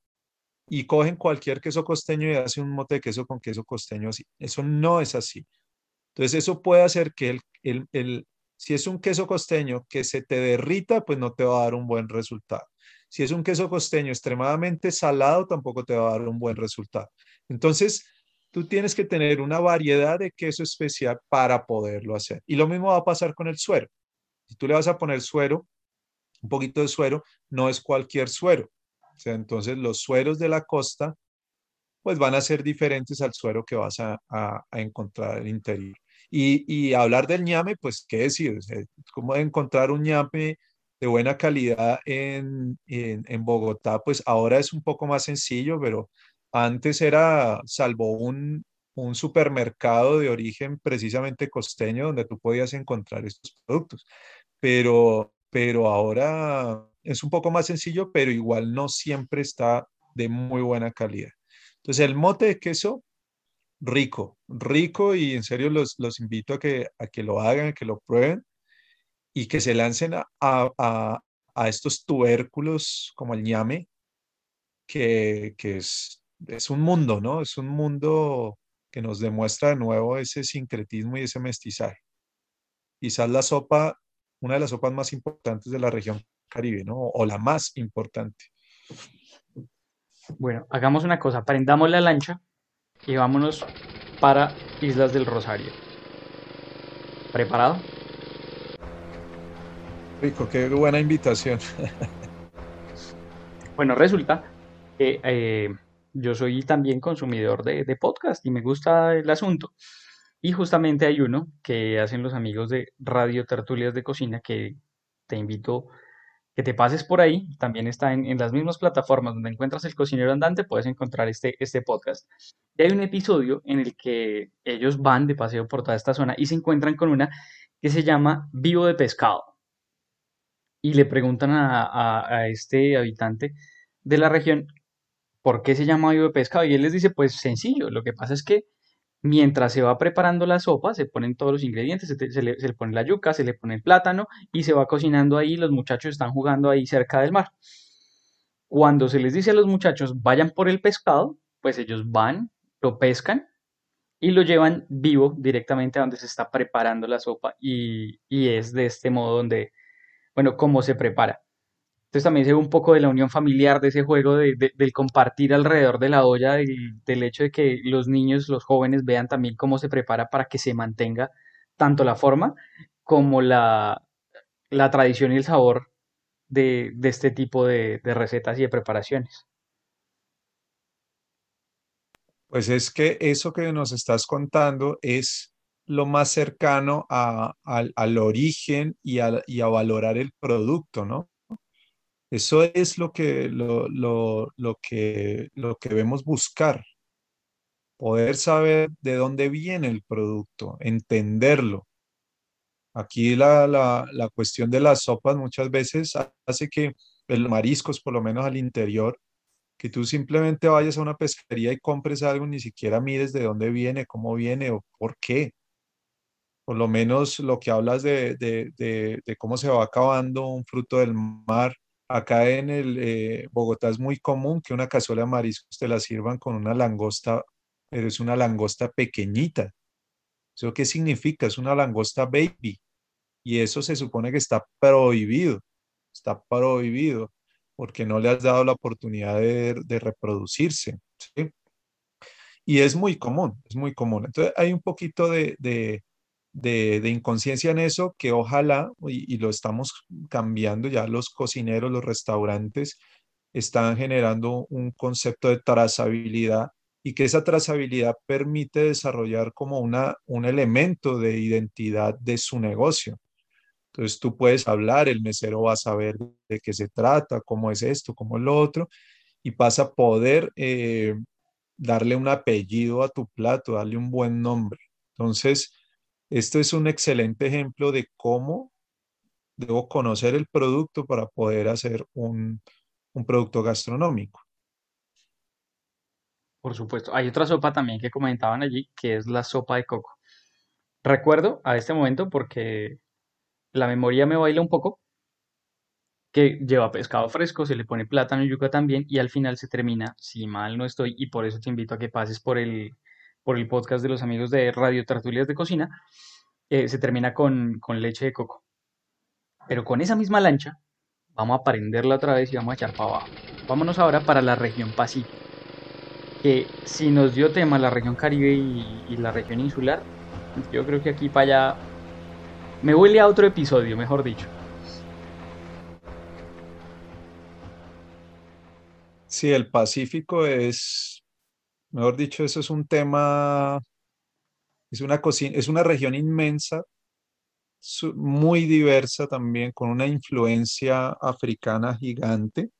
y cogen cualquier queso costeño y hacen un mote de queso con queso costeño así. Eso no es así. Entonces eso puede hacer que el, el, el, si es un queso costeño que se te derrita, pues no te va a dar un buen resultado. Si es un queso costeño extremadamente salado, tampoco te va a dar un buen resultado. Entonces, tú tienes que tener una variedad de queso especial para poderlo hacer. Y lo mismo va a pasar con el suero. Si tú le vas a poner suero, un poquito de suero, no es cualquier suero. O entonces los sueros de la costa, pues van a ser diferentes al suero que vas a, a, encontrar en el interior. Y, y, hablar del ñame, pues, ¿qué decir? ¿Cómo encontrar un ñame de buena calidad en, en, en Bogotá? Pues ahora es un poco más sencillo, pero antes era, salvo un, un supermercado de origen precisamente costeño donde tú podías encontrar estos productos. Pero, pero ahora es un poco más sencillo, pero igual no siempre está de muy buena calidad. Entonces, el mote de queso, rico, rico y en serio los, los invito a que, a que lo hagan, a que lo prueben y que se lancen a, a, a estos tubérculos como el ñame, que, que es es un mundo, ¿no? Es un mundo que nos demuestra de nuevo ese sincretismo y ese mestizaje. Quizás la sopa, una de las sopas más importantes de la región caribe, ¿no? O la más importante. Bueno, hagamos una cosa, prendamos la lancha y vámonos para Islas del Rosario. ¿Preparado? Rico, qué buena invitación. bueno, resulta que eh, yo soy también consumidor de, podcast y me gusta el asunto. Y justamente hay uno que hacen los amigos de Radio Tertulias de Cocina que te invito que te pases por ahí. También está en, las mismas plataformas donde encuentras el cocinero andante, puedes encontrar este, este podcast. Y hay un episodio en el que ellos van de paseo por toda esta zona y se encuentran con una que se llama Vivo de Pescado. Y le preguntan a este habitante de la región ¿por qué se llama vivo de pescado? Y él les dice, pues sencillo, lo que pasa es que mientras se va preparando la sopa, se ponen todos los ingredientes, se, le, pone la yuca, se le pone el plátano y se va cocinando ahí, los muchachos están jugando ahí cerca del mar. Cuando se les dice a los muchachos, vayan por el pescado, pues ellos van, lo pescan y lo llevan vivo directamente a donde se está preparando la sopa y, y es de este modo donde, bueno, cómo se prepara. Entonces también se ve un poco de la unión familiar de ese juego, de, del compartir alrededor de la olla, del, hecho de que los niños, los jóvenes vean también cómo se prepara para que se mantenga tanto la forma como la, la tradición y el sabor de, de este tipo de, de recetas y de preparaciones. Pues es que eso que nos estás contando es lo más cercano a, al, al origen y a, y a valorar el producto, ¿no? Eso es lo que, lo, lo, lo que, lo que debemos buscar, poder saber de dónde viene el producto, entenderlo. Aquí la, la, la cuestión de las sopas muchas veces hace que los mariscos, por lo menos al interior, que tú simplemente vayas a una pesquería y compres algo, ni siquiera mires de dónde viene, cómo viene o por qué. Por lo menos lo que hablas de, de, de, de cómo se va acabando un fruto del mar, Acá en el eh, Bogotá es muy común que una cazuela de mariscos te la sirvan con una langosta, pero es una langosta pequeñita. ¿Eso qué significa? Es una langosta baby. Y eso se supone que está prohibido. Está prohibido porque no le has dado la oportunidad de, reproducirse. Y es muy común, es muy común. Entonces hay un poquito de, inconsciencia en eso que ojalá, y, lo estamos cambiando ya los cocineros, los restaurantes, están generando un concepto de trazabilidad y que esa trazabilidad permite desarrollar como una, un elemento de identidad de su negocio. Entonces tú puedes hablar, el mesero va a saber de qué se trata, cómo es esto, cómo es lo otro, y pasa a poder eh, darle un apellido a tu plato, darle un buen nombre. Entonces, esto es un excelente ejemplo de cómo debo conocer el producto para poder hacer un, producto gastronómico. Por supuesto. Hay otra sopa también que comentaban allí, que es la sopa de coco. Recuerdo a este momento porque la memoria me baila un poco, que lleva pescado fresco, se le pone plátano y yuca también, y al final se termina, si mal no estoy, y por eso te invito a que pases por el, por el podcast de los amigos de Radio Tertulias de Cocina, eh, se termina con, con leche de coco. Pero con esa misma lancha, vamos a prenderla otra vez y vamos a echar para abajo. Vámonos ahora para la región Pacífico, que si nos dio tema la región Caribe y, y la región insular, yo creo que aquí para allá me huele a otro episodio, mejor dicho. Sí, el Pacífico es, mejor dicho, eso es un tema, es una cocina, es una región inmensa, muy diversa también, con una influencia africana gigante.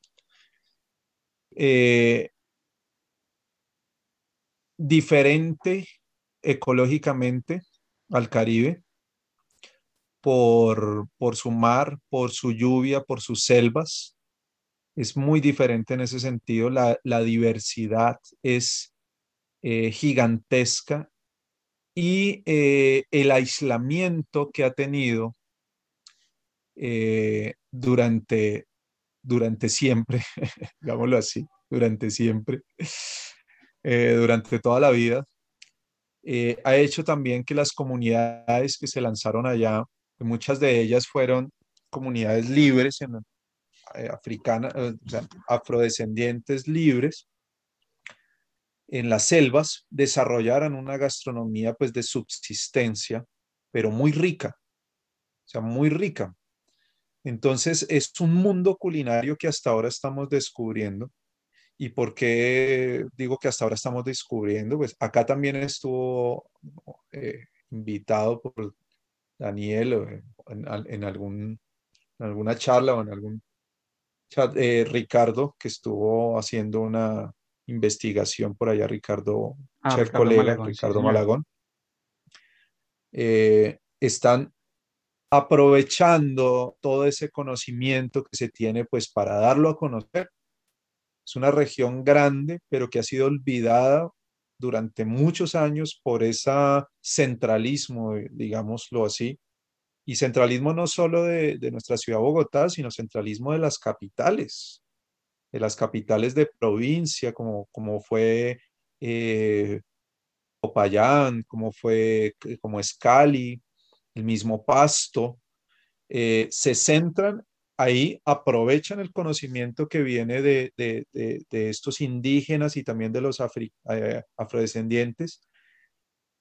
Eh, diferente ecológicamente al Caribe por, por su mar, por su lluvia, por sus selvas. Es muy diferente en ese sentido. La, la diversidad es eh, gigantesca y eh, el aislamiento que ha tenido eh, durante, durante siempre, digámoslo así, durante siempre, durante toda la vida, ha hecho también que las comunidades que se lanzaron allá, muchas de ellas fueron comunidades libres, africanas, afrodescendientes libres, en las selvas, desarrollaran una gastronomía pues de subsistencia, pero muy rica, o sea, muy rica. Entonces es un mundo culinario que hasta ahora estamos descubriendo. ¿Y por qué digo que hasta ahora estamos descubriendo? Pues acá también estuvo eh, invitado por Daniel en, en, algún, en alguna charla o en algún chat, eh, Ricardo, que estuvo haciendo una investigación por allá, Ricardo, Ah, Ricardo colega, Malagón, Ricardo. Malagón. Eh, están aprovechando todo ese conocimiento que se tiene pues para darlo a conocer. Es una región grande, pero que ha sido olvidada durante muchos años por ese centralismo, digámoslo así. Y centralismo no solo de, de nuestra ciudad Bogotá, sino centralismo de las capitales, de las capitales de provincia, como, como fue eh, Popayán, como fue, como es Cali, el mismo Pasto, eh, se centran ahí, aprovechan el conocimiento que viene de, de, de, estos indígenas y también de los afri, eh, afrodescendientes,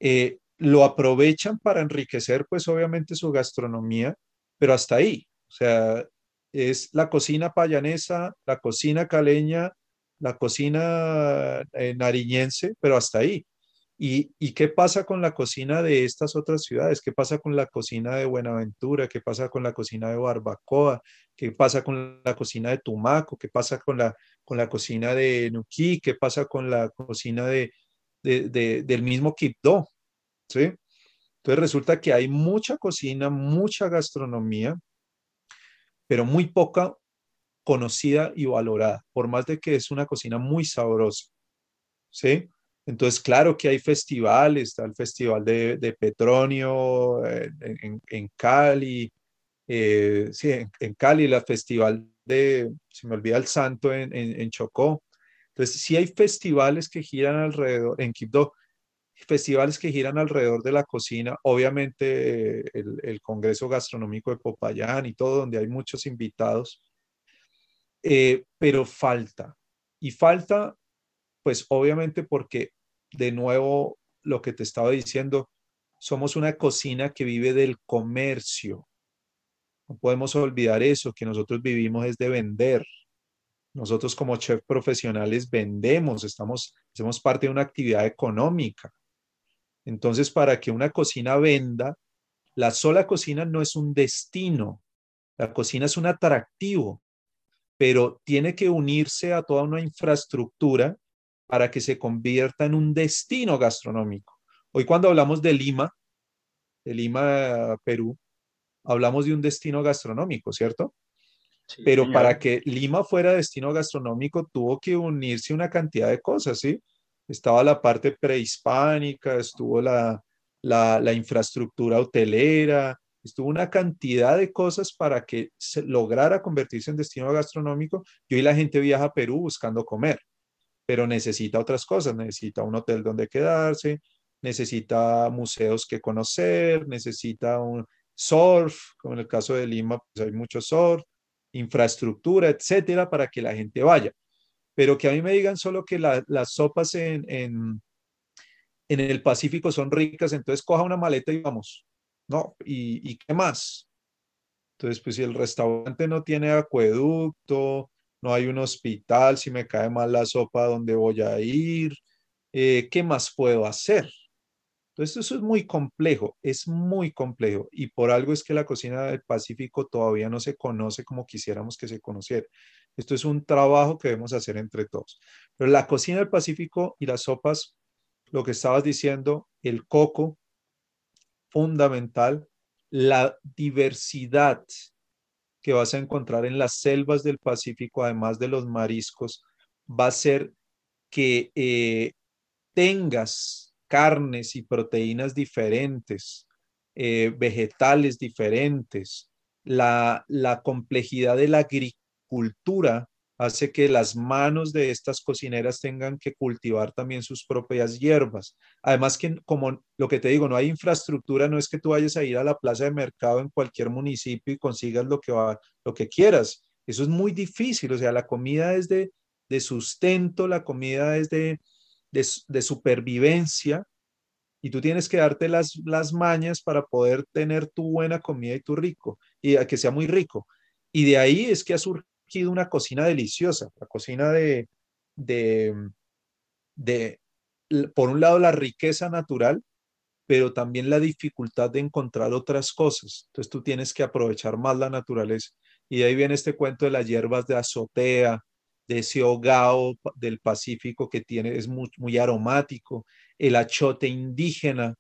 eh, lo aprovechan para enriquecer pues obviamente su gastronomía, pero hasta ahí, o sea, es la cocina payanesa, la cocina caleña, la cocina eh, nariñense, pero hasta ahí. ¿Y, ¿Y, qué pasa con la cocina de estas otras ciudades? ¿Qué pasa con la cocina de Buenaventura? ¿Qué pasa con la cocina de Barbacoa? ¿Qué pasa con la cocina de Tumaco? ¿Qué pasa con la, con la cocina de Nuquí? ¿Qué pasa con la cocina de, del mismo Quibdó? ¿Sí? Entonces resulta que hay mucha cocina, mucha gastronomía, pero muy poca conocida y valorada, por más de que es una cocina muy sabrosa. ¿Sí? Entonces, claro que hay festivales, está el Festival de, Petronio en, en, Cali, eh, sí, en, Cali, el Festival de, se me olvida el Santo en, Chocó. Entonces, sí hay festivales que giran alrededor, en Quibdó, festivales que giran alrededor de la cocina, obviamente el, Congreso Gastronómico de Popayán y todo, donde hay muchos invitados, eh, pero falta. Y falta, pues obviamente porque de nuevo lo que te estaba diciendo, somos una cocina que vive del comercio. No podemos olvidar eso, que nosotros vivimos es de vender. Nosotros como chef profesionales vendemos, estamos, hacemos parte de una actividad económica. Entonces, para que una cocina venda, la sola cocina no es un destino, la cocina es un atractivo, pero tiene que unirse a toda una infraestructura para que se convierta en un destino gastronómico. Hoy cuando hablamos de Lima, de Lima, Perú, hablamos de un destino gastronómico, ¿cierto? Sí, Pero señor. para que Lima fuera destino gastronómico tuvo que unirse una cantidad de cosas, ¿sí? Estaba la parte prehispánica, estuvo la, infraestructura hotelera, estuvo una cantidad de cosas para que se lograra convertirse en destino gastronómico y hoy la gente viaja a Perú buscando comer, pero necesita otras cosas, necesita un hotel donde quedarse, necesita museos que conocer, necesita un surf, como en el caso de Lima, pues hay mucho surf, infraestructura, etcétera, para que la gente vaya. Pero que a mí me digan solo que las sopas en, en, el Pacífico son ricas, entonces coja una maleta y vamos. No, ¿y, qué más? Entonces, pues si el restaurante no tiene acueducto, no hay un hospital, si me cae mal la sopa, ¿dónde voy a ir? Eh, ¿Qué más puedo hacer? Entonces, eso es muy complejo, es muy complejo. Y por algo es que la cocina del Pacífico todavía no se conoce como quisiéramos que se conociera. Esto es un trabajo que debemos hacer entre todos. Pero la cocina del Pacífico y las sopas, lo que estabas diciendo, el coco, fundamental, la diversidad que vas a encontrar en las selvas del Pacífico, además de los mariscos, va a ser que eh, tengas carnes y proteínas diferentes, eh, vegetales diferentes, la, complejidad de la hace que las manos de estas cocineras tengan que cultivar también sus propias hierbas. Además que como lo que te digo, no hay infraestructura, no es que tú vayas a ir a la plaza de mercado en cualquier municipio y consigas lo que, va, lo que quieras. Eso es muy difícil, o sea, la comida es de, sustento, la comida es de, de, supervivencia y tú tienes que darte las, las mañas para poder tener tu buena comida y tu rico, y que sea muy rico. Y de ahí es que ha surgido una cocina deliciosa, la cocina de, de, de, por un lado, la riqueza natural, pero también la dificultad de encontrar otras cosas. Entonces tú tienes que aprovechar más la naturaleza. Y de ahí viene este cuento de las hierbas de azotea, de ese hogao del Pacífico que tiene, es muy, muy aromático, el achote indígena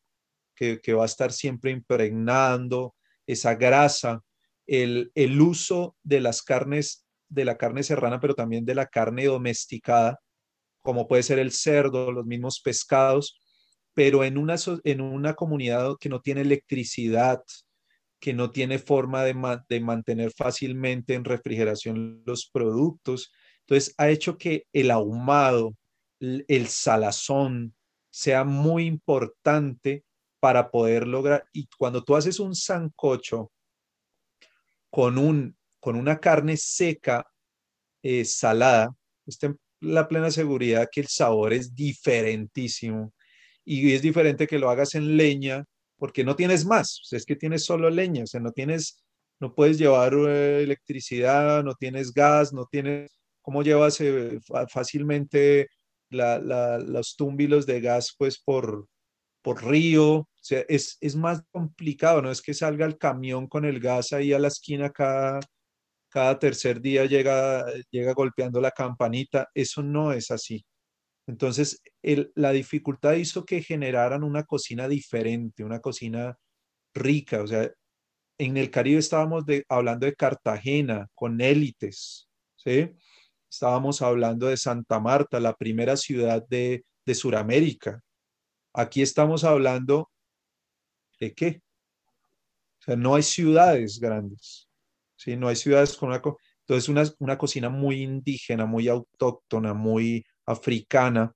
que, que va a estar siempre impregnando esa grasa, el, el uso de las carnes de la carne serrana, pero también de la carne domesticada, como puede ser el cerdo, los mismos pescados, pero en una, en una comunidad que no tiene electricidad, que no tiene forma de, de mantener fácilmente en refrigeración los productos. Entonces, ha hecho que el ahumado, el salazón, sea muy importante para poder lograr. Y cuando tú haces un sancocho con un con una carne seca, eh, salada, está la plena seguridad que el sabor es diferentísimo. Y es diferente que lo hagas en leña, porque no tienes más, es que tienes solo leña, o sea, no tienes, no puedes llevar eh, electricidad, no tienes gas, no tienes, ¿cómo llevas eh, fácilmente los túmbilos de gas, pues, por, por río? O sea, es, es más complicado, no es que salga el camión con el gas ahí a la esquina cada cada tercer día llega, llega golpeando la campanita. Eso no es así. Entonces, la dificultad hizo que generaran una cocina diferente, una cocina rica. O sea, en el Caribe estábamos hablando de Cartagena con élites, ¿sí? Estábamos hablando de Santa Marta, la primera ciudad de, de Sudamérica. Aquí estamos hablando de qué? O sea, no hay ciudades grandes. ¿Sí? No hay ciudades con una... Entonces, una, una cocina muy indígena, muy autóctona, muy africana,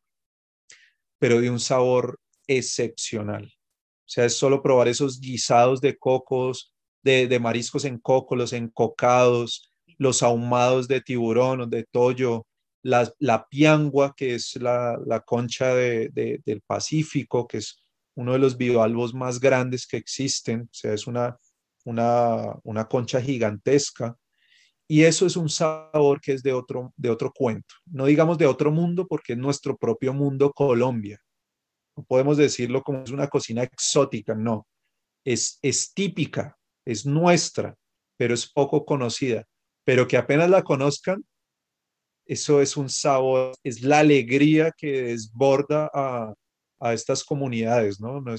pero de un sabor excepcional. O sea, es solo probar esos guisados de cocos, de, de mariscos en coco, los encocados, los ahumados de tiburón o de toyo, la, la piangua, que es la, la concha de, del Pacífico, que es uno de los bivalvos más grandes que existen. O sea, es una, una, concha gigantesca. Y eso es un sabor que es de otro, de otro cuento. No digamos de otro mundo porque es nuestro propio mundo Colombia. No podemos decirlo como es una cocina exótica, no. Es, es típica, es nuestra, pero es poco conocida. Pero que apenas la conozcan, eso es un sabor, es la alegría que desborda a, a estas comunidades, ¿no? No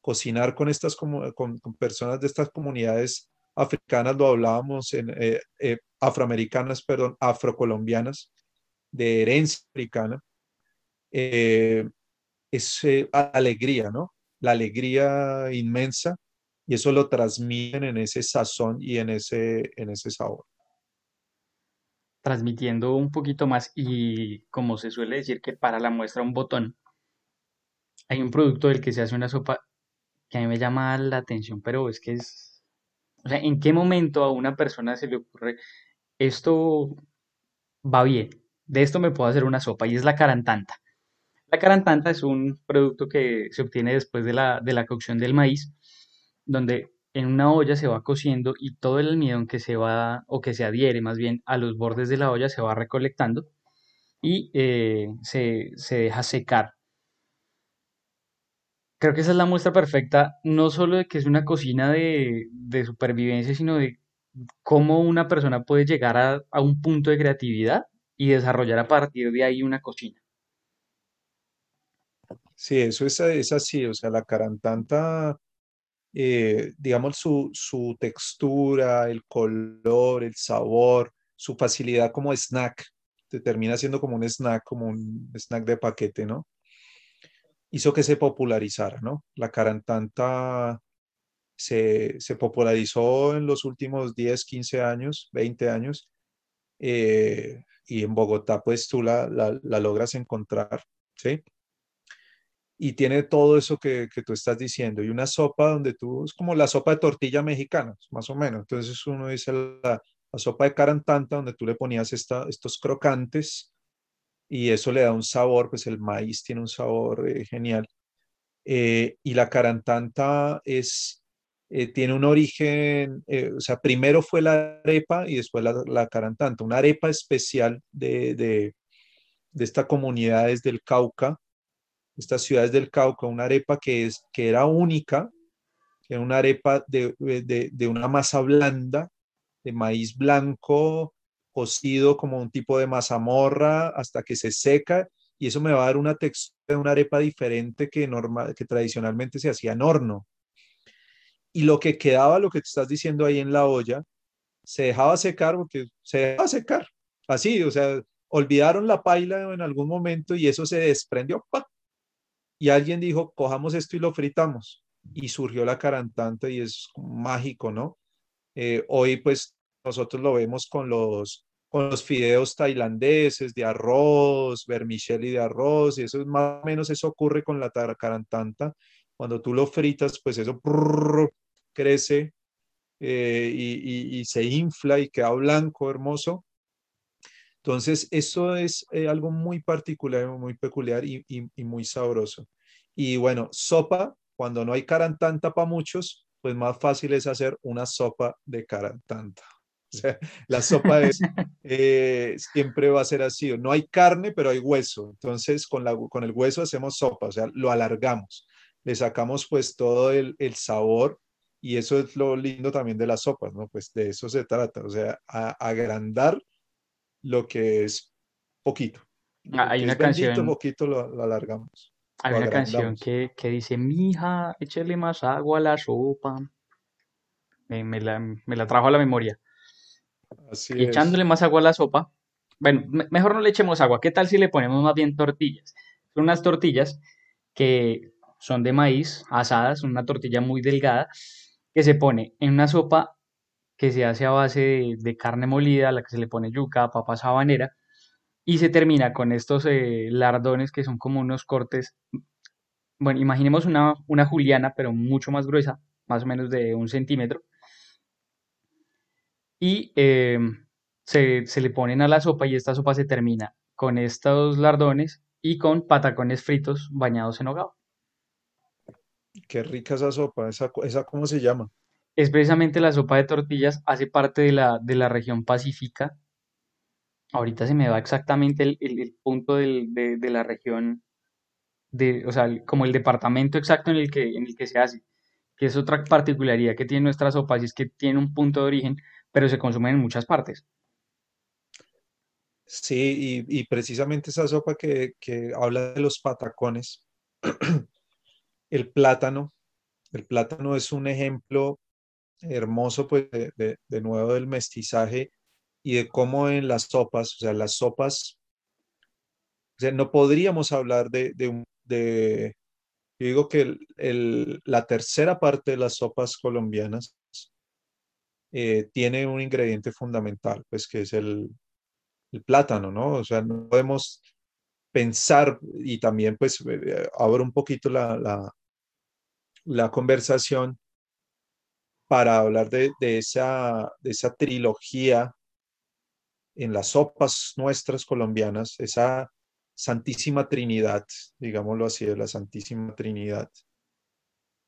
cocinar con estas con, con, personas de estas comunidades africanas, lo hablábamos en eh, eh, afroamericanas, perdón, afrocolombianas, de herencia africana, eh, es alegría, ¿no? la alegría inmensa y eso lo transmiten en ese sazón y en ese, en ese sabor. Transmitiendo un poquito más y como se suele decir que para la muestra un botón, hay un producto del que se hace una sopa que a mí me llama la atención, pero es que es, o sea, ¿en qué momento a una persona se le ocurre esto va bien, de esto me puedo hacer una sopa y es la carantanta? La carantanta es un producto que se obtiene después de la, de la cocción del maíz, donde en una olla se va cociendo y todo el almidón que se va, o que se adhiere más bien a los bordes de la olla se va recolectando y eh, se, se deja secar Creo que esa es la muestra perfecta, no solo de que es una cocina de, de supervivencia, sino de cómo una persona puede llegar a, a un punto de creatividad y desarrollar a partir de ahí una cocina. Sí, eso es, es así, o sea, la carantanta, eh, digamos, su, su textura, el color, el sabor, su facilidad como snack, te termina siendo como un snack, como un snack de paquete, ¿no? Hizo que se popularizara, ¿no? La carantanta se, se popularizó en los últimos 10, 15 años, 20 años, eh, y en Bogotá pues tú la, la, logras encontrar, ¿sí? Y tiene todo eso que, que, tú estás diciendo, y una sopa donde tú, es como la sopa de tortilla mexicana, más o menos, entonces uno dice la, la sopa de carantanta donde tú le ponías esta, estos crocantes, y eso le da un sabor, pues el maíz tiene un sabor eh, genial. Eh, y la carantanta es, eh, tiene un origen, o sea, primero fue la arepa y después la, carantanta, una arepa especial de, de, de estas comunidades del Cauca, estas ciudades del Cauca, una arepa que, es, que era única, que era una arepa de, de, de una masa blanda, de maíz blanco, cocido como un tipo de mazamorra hasta que se seca y eso me va a dar una textura de una arepa diferente que, normal, que tradicionalmente se hacía en horno. Y lo que quedaba, lo que te estás diciendo ahí en la olla, se dejaba secar porque se dejaba secar. Así, o sea, olvidaron la paila en algún momento y eso se desprendió. Y alguien dijo, cojamos esto y lo fritamos. Y surgió la carantante y es mágico, ¿no? Eh, hoy pues nosotros lo vemos con los, con los fideos tailandeses de arroz, vermicelli de arroz, y eso es más o menos eso ocurre con la carantanta. Cuando tú lo fritas, pues eso crece eh, y, se infla y queda blanco, hermoso. Entonces, eso es eh, algo muy particular, muy peculiar y, y, muy sabroso. Y bueno, sopa, cuando no hay carantanta para muchos, pues más fácil es hacer una sopa de carantanta. O sea, la sopa es, eh, siempre va a ser así. No hay carne, pero hay hueso. Entonces, con, la, con el hueso hacemos sopa, o sea, lo alargamos. Le sacamos pues todo el, el sabor y eso es lo lindo también de las sopas, ¿no? Pues de eso se trata, o sea, agrandar lo que es poquito. Ah, hay una canción. poquito lo, alargamos. Hay una canción que, que dice, mija, échale más agua a la sopa. me, la, me la trajo a la memoria echándole más agua a la sopa. Bueno, mejor no le echemos agua. ¿Qué tal si le ponemos más bien tortillas? Son unas tortillas que son de maíz asadas, una tortilla muy delgada que se pone en una sopa que se hace a base de, carne molida, a la que se le pone yuca, papa sabanera, y se termina con estos eh, lardones que son como unos cortes. Bueno, imaginemos una, una juliana, pero mucho más gruesa, más o menos de un centímetro, y em, se, le ponen a la sopa y esta sopa se termina con estos lardones y con patacones fritos bañados en hogao. Qué rica esa sopa, esa, esa cómo se llama. Es precisamente la sopa de tortillas, hace parte de la, de la región pacífica. Ahorita se me va exactamente el, punto de, la región, de, o sea, como el departamento exacto en el que, en el que se hace, que es otra particularidad que tiene nuestra sopa, y es que tiene un punto de origen pero se consumen en muchas partes. Sí, y, precisamente esa sopa que, habla de los patacones, el plátano, el plátano es un ejemplo hermoso, pues, de, nuevo del mestizaje y de cómo en las sopas, o sea, las sopas, o sea, no podríamos hablar de, de, Yo digo que el- la tercera parte de las sopas colombianas eh, tiene un ingrediente fundamental, pues que es el, plátano, ¿no? O sea, no podemos pensar y también pues eh, abro un poquito la, la, la conversación para hablar de, de esa, de esa trilogía en las sopas nuestras colombianas, esa Santísima Trinidad, digámoslo así, de la Santísima Trinidad,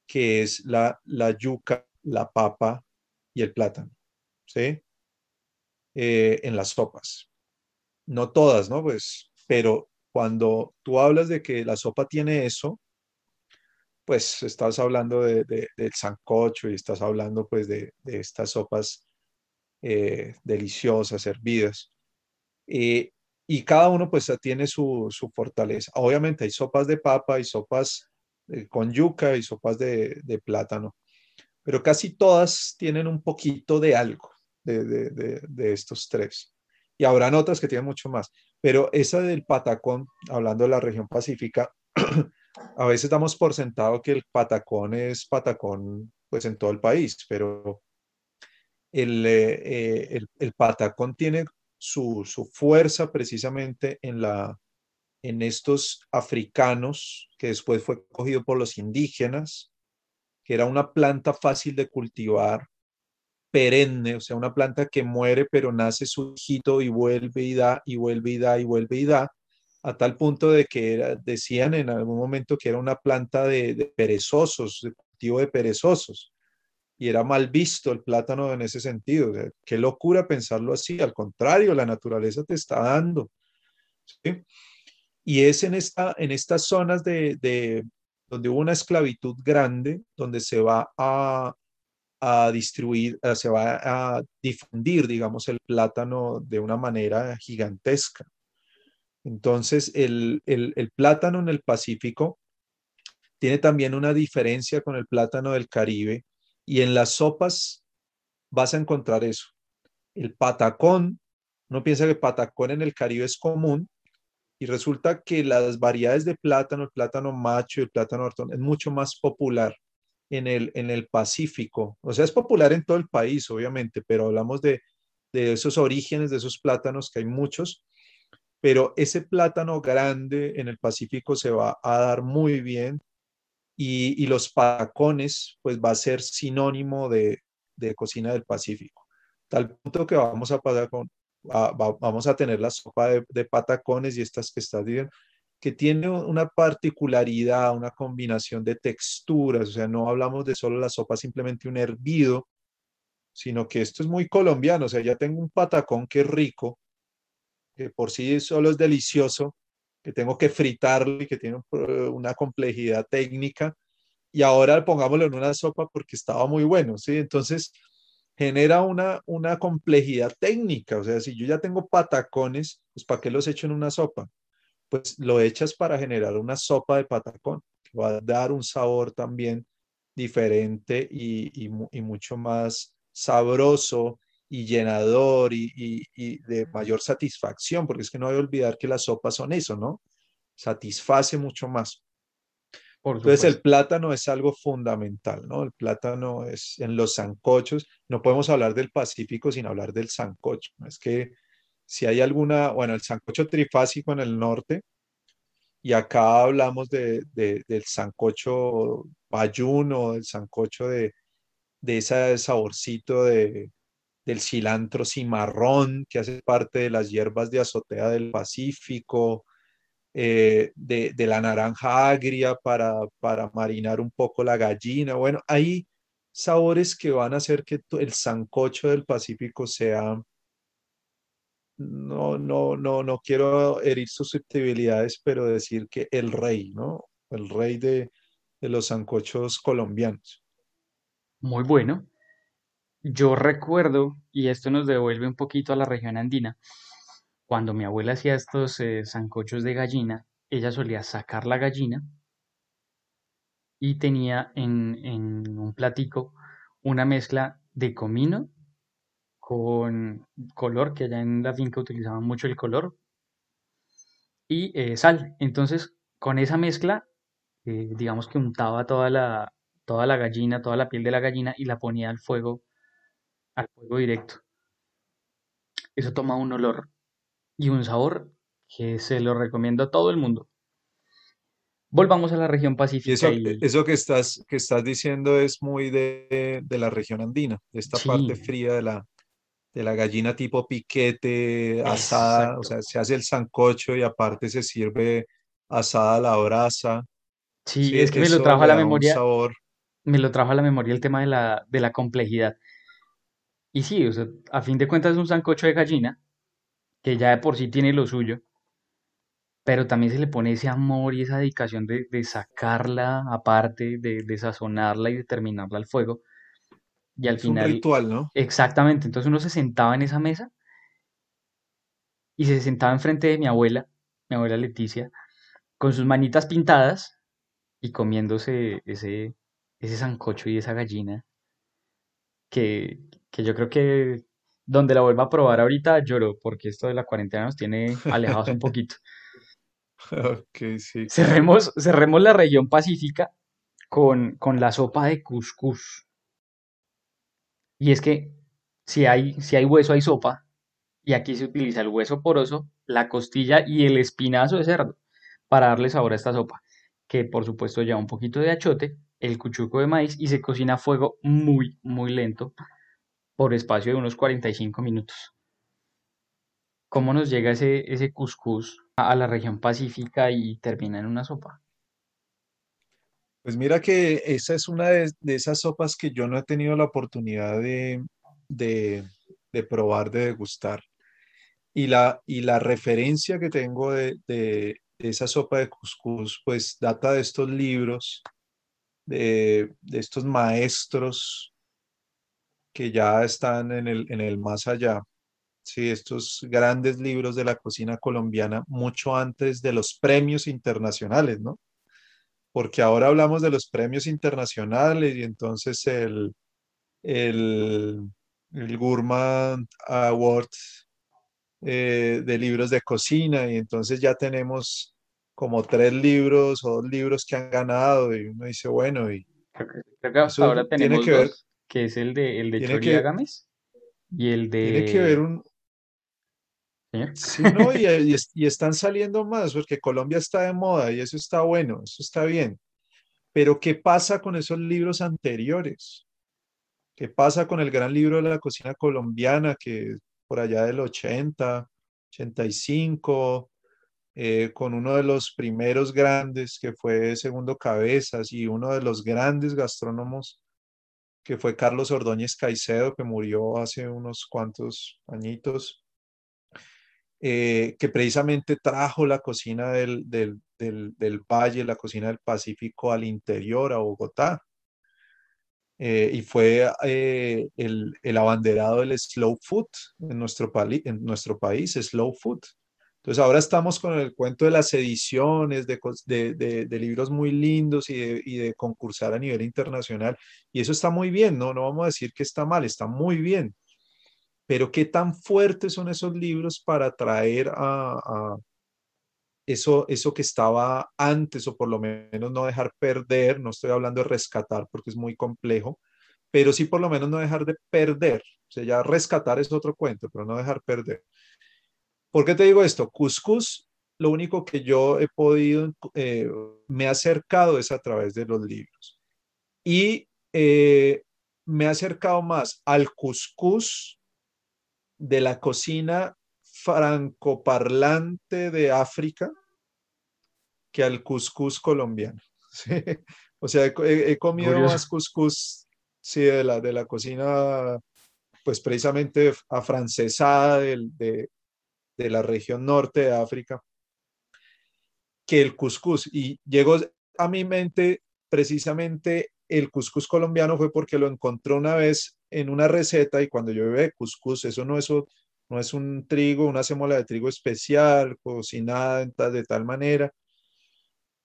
que es la, la yuca, la papa y el plátano, ¿sí? Eh, en las sopas. No todas, ¿no? Pues, pero cuando tú hablas de que la sopa tiene eso, pues estás hablando de, de- del sancocho y estás hablando pues de, estas sopas eh, deliciosas, hervidas. Eh, y cada uno pues tiene su, su fortaleza. Obviamente hay sopas de papa y sopas con yuca y sopas de plátano, pero casi todas tienen un poquito de algo de, de, de, de estos tres. Y habrán otras que tienen mucho más, pero esa del patacón, hablando de la región pacífica, a veces damos por sentado que el patacón es patacón pues en todo el país, pero el, eh, eh, el, el patacón tiene su, su, fuerza precisamente en, la, en estos africanos que después fue cogido por los indígenas, que era una planta fácil de cultivar, perenne, o sea, una planta que muere pero nace su hijito y vuelve y da y vuelve y da y vuelve y da, a tal punto de que decían en algún momento que era una planta de, perezosos, de cultivo de perezosos y era mal visto el plátano en ese sentido. O qué locura pensarlo así. Al contrario, la naturaleza te está dando. ¿sí? Y es en, esta, en estas zonas de, donde hubo una esclavitud grande, donde se va a, a distribuir, se va a difundir, digamos, el plátano de una manera gigantesca. Entonces, el, el, el plátano en el Pacífico tiene también una diferencia con el plátano del Caribe y en las sopas vas a encontrar eso. El patacón, uno piensa que patacón en el Caribe es común y resulta que las variedades de plátano, el plátano macho y el plátano hortón, es mucho más popular en el, en el Pacífico. O sea, es popular en todo el país, obviamente, pero hablamos de, de esos orígenes, de esos plátanos, que hay muchos, pero ese plátano grande en el Pacífico se va a dar muy bien y, y, los patacones, pues va a ser sinónimo de, de, cocina del Pacífico. Tal punto que vamos a pasar con, vamos a tener la sopa de, de, patacones y estas que estás diciendo, que tiene una particularidad, una combinación de texturas, o sea, no hablamos de solo la sopa, simplemente un hervido, sino que esto es muy colombiano, o sea, ya tengo un patacón que es rico, que por sí solo es delicioso, que tengo que fritarlo y que tiene una complejidad técnica, y ahora pongámoslo en una sopa porque estaba muy bueno, ¿sí? Entonces genera una, una complejidad técnica, o sea, si yo ya tengo patacones, pues ¿para qué los echo en una sopa? Pues lo echas para generar una sopa de patacón, que va a dar un sabor también diferente y, y, y mucho más sabroso y llenador y, y, y, de mayor satisfacción, porque es que no hay que olvidar que las sopas son eso, ¿no? Satisface mucho más. Entonces el plátano es algo fundamental, ¿no? El plátano es en los sancochos, no podemos hablar del Pacífico sin hablar del sancocho. Es que si hay alguna, bueno, el sancocho trifásico en el norte, y acá hablamos de, de, del sancocho bayuno, del sancocho de, de ese saborcito de, del cilantro cimarrón, que hace parte de las hierbas de azotea del Pacífico, eh, de, de, la naranja agria para, para marinar un poco la gallina. Bueno, hay sabores que van a hacer que el sancocho del Pacífico sea, no, no, no, no quiero herir susceptibilidades, pero decir que el rey, ¿no? El rey de, de los sancochos colombianos. Muy bueno. Yo recuerdo, y esto nos devuelve un poquito a la región andina, cuando mi abuela hacía estos eh, sancochos de gallina, ella solía sacar la gallina y tenía en, en un platico una mezcla de comino con color, que allá en la finca utilizaban mucho el color, y eh, sal. Entonces, con esa mezcla eh, digamos que untaba toda la, toda la gallina, toda la piel de la gallina y la ponía al fuego, al fuego directo. Eso toma un olor y un sabor que se lo recomiendo a todo el mundo. Volvamos a la región pacífica eso, y eso que estás, que estás diciendo es muy de, de la región andina, de esta parte sí, fría de la, de la gallina tipo piquete, asada, o exacto. sea, se hace el sancocho y aparte se sirve asada a la brasa. Sí, Sí, es que me lo trajo a la memoria, sabor. me lo trajo a la memoria el tema de la, de la complejidad. Y sí, o sea, a fin de cuentas es un sancocho de gallina, que ya de por sí tiene lo suyo, pero también se le pone ese amor y esa dedicación de, de sacarla aparte, de, de sazonarla y de terminarla al fuego. Y al Es un final, ritual, ¿no? exactamente, entonces uno se sentaba en esa mesa y se sentaba enfrente de mi abuela, mi abuela Leticia, con sus manitas pintadas y comiéndose ese, ese sancocho y esa gallina, que, que yo creo que donde la vuelva a probar ahorita lloro, porque esto de la cuarentena nos tiene alejados un poquito. Ok, sí. Cerremos, cerremos la región pacífica con, con la sopa de cuscús. Y es que si hay, si hay hueso, hay sopa. Y aquí se utiliza el hueso poroso, la costilla y el espinazo de cerdo para darle sabor a esta sopa, que por supuesto lleva un poquito de achote, el cuchuco de maíz y se cocina a fuego muy, muy lento por espacio de unos 45 minutos. ¿Cómo nos llega ese, ese cuscús a a la región pacífica y termina en una sopa? Pues mira que esa es una de, de esas sopas que yo no he tenido la oportunidad de, de, de probar, de degustar. Y la, y la referencia que tengo de, esa sopa de cuscús, pues data de estos libros, de estos maestros que ya están en el, en el más allá. Sí, estos grandes libros de la cocina colombiana, mucho antes de los premios internacionales, ¿no? Porque ahora hablamos de los premios internacionales y entonces el, el, el Gourmand Award eh, de libros de cocina y entonces ya tenemos como tres libros o dos libros que han ganado y uno dice, bueno, y Creo que, creo que hasta eso ahora tiene tenemos que ver, dos, que es el de, el de tiene Chori que, Agames y el tiene que ver de... un, Señor. sí, ¿no? Y, y, y están saliendo más porque Colombia está de moda y eso está bueno, eso está bien. Pero ¿qué pasa con esos libros anteriores? ¿Qué pasa con el gran libro de la cocina colombiana que por allá del 80, 85, eh, con uno de los primeros grandes que fue Segundo Cabezas y uno de los grandes gastrónomos que fue Carlos Ordóñez Caicedo, que murió hace unos cuantos añitos, eh, que precisamente trajo la cocina del, del, del, del Valle, la cocina del Pacífico al interior, a Bogotá eh, y fue eh, el, el, abanderado del slow food en nuestro, en nuestro país, slow food. Entonces ahora estamos con el cuento de las ediciones, de, libros muy lindos y de, concursar a nivel internacional. Y eso está muy bien, ¿no? No vamos a decir que está mal, está muy bien. Pero ¿qué tan fuertes son esos libros para atraer a, a eso, eso que estaba antes, o por lo menos no dejar perder, no estoy hablando de rescatar porque es muy complejo, pero sí por lo menos no dejar de perder. O sea, ya rescatar es otro cuento, pero no dejar perder. ¿Por qué te digo esto? Cuscús, lo único que yo he podido, eh, me he acercado es a través de los libros. Y eh, me he acercado más al cuscús de la cocina francoparlante de África que al cuscús colombiano. ¿sí? O sea, he, he comido Curioso. más cuscús sí, de, la, de la cocina, pues precisamente afrancesada de, de, de la región norte de África, que el cuscús. Y llegó a mi mente precisamente el cuscús colombiano fue porque lo encontré una vez en una receta y cuando yo bebé cuscús, eso no es, no es un trigo, una semola de trigo especial, cocinada de tal manera.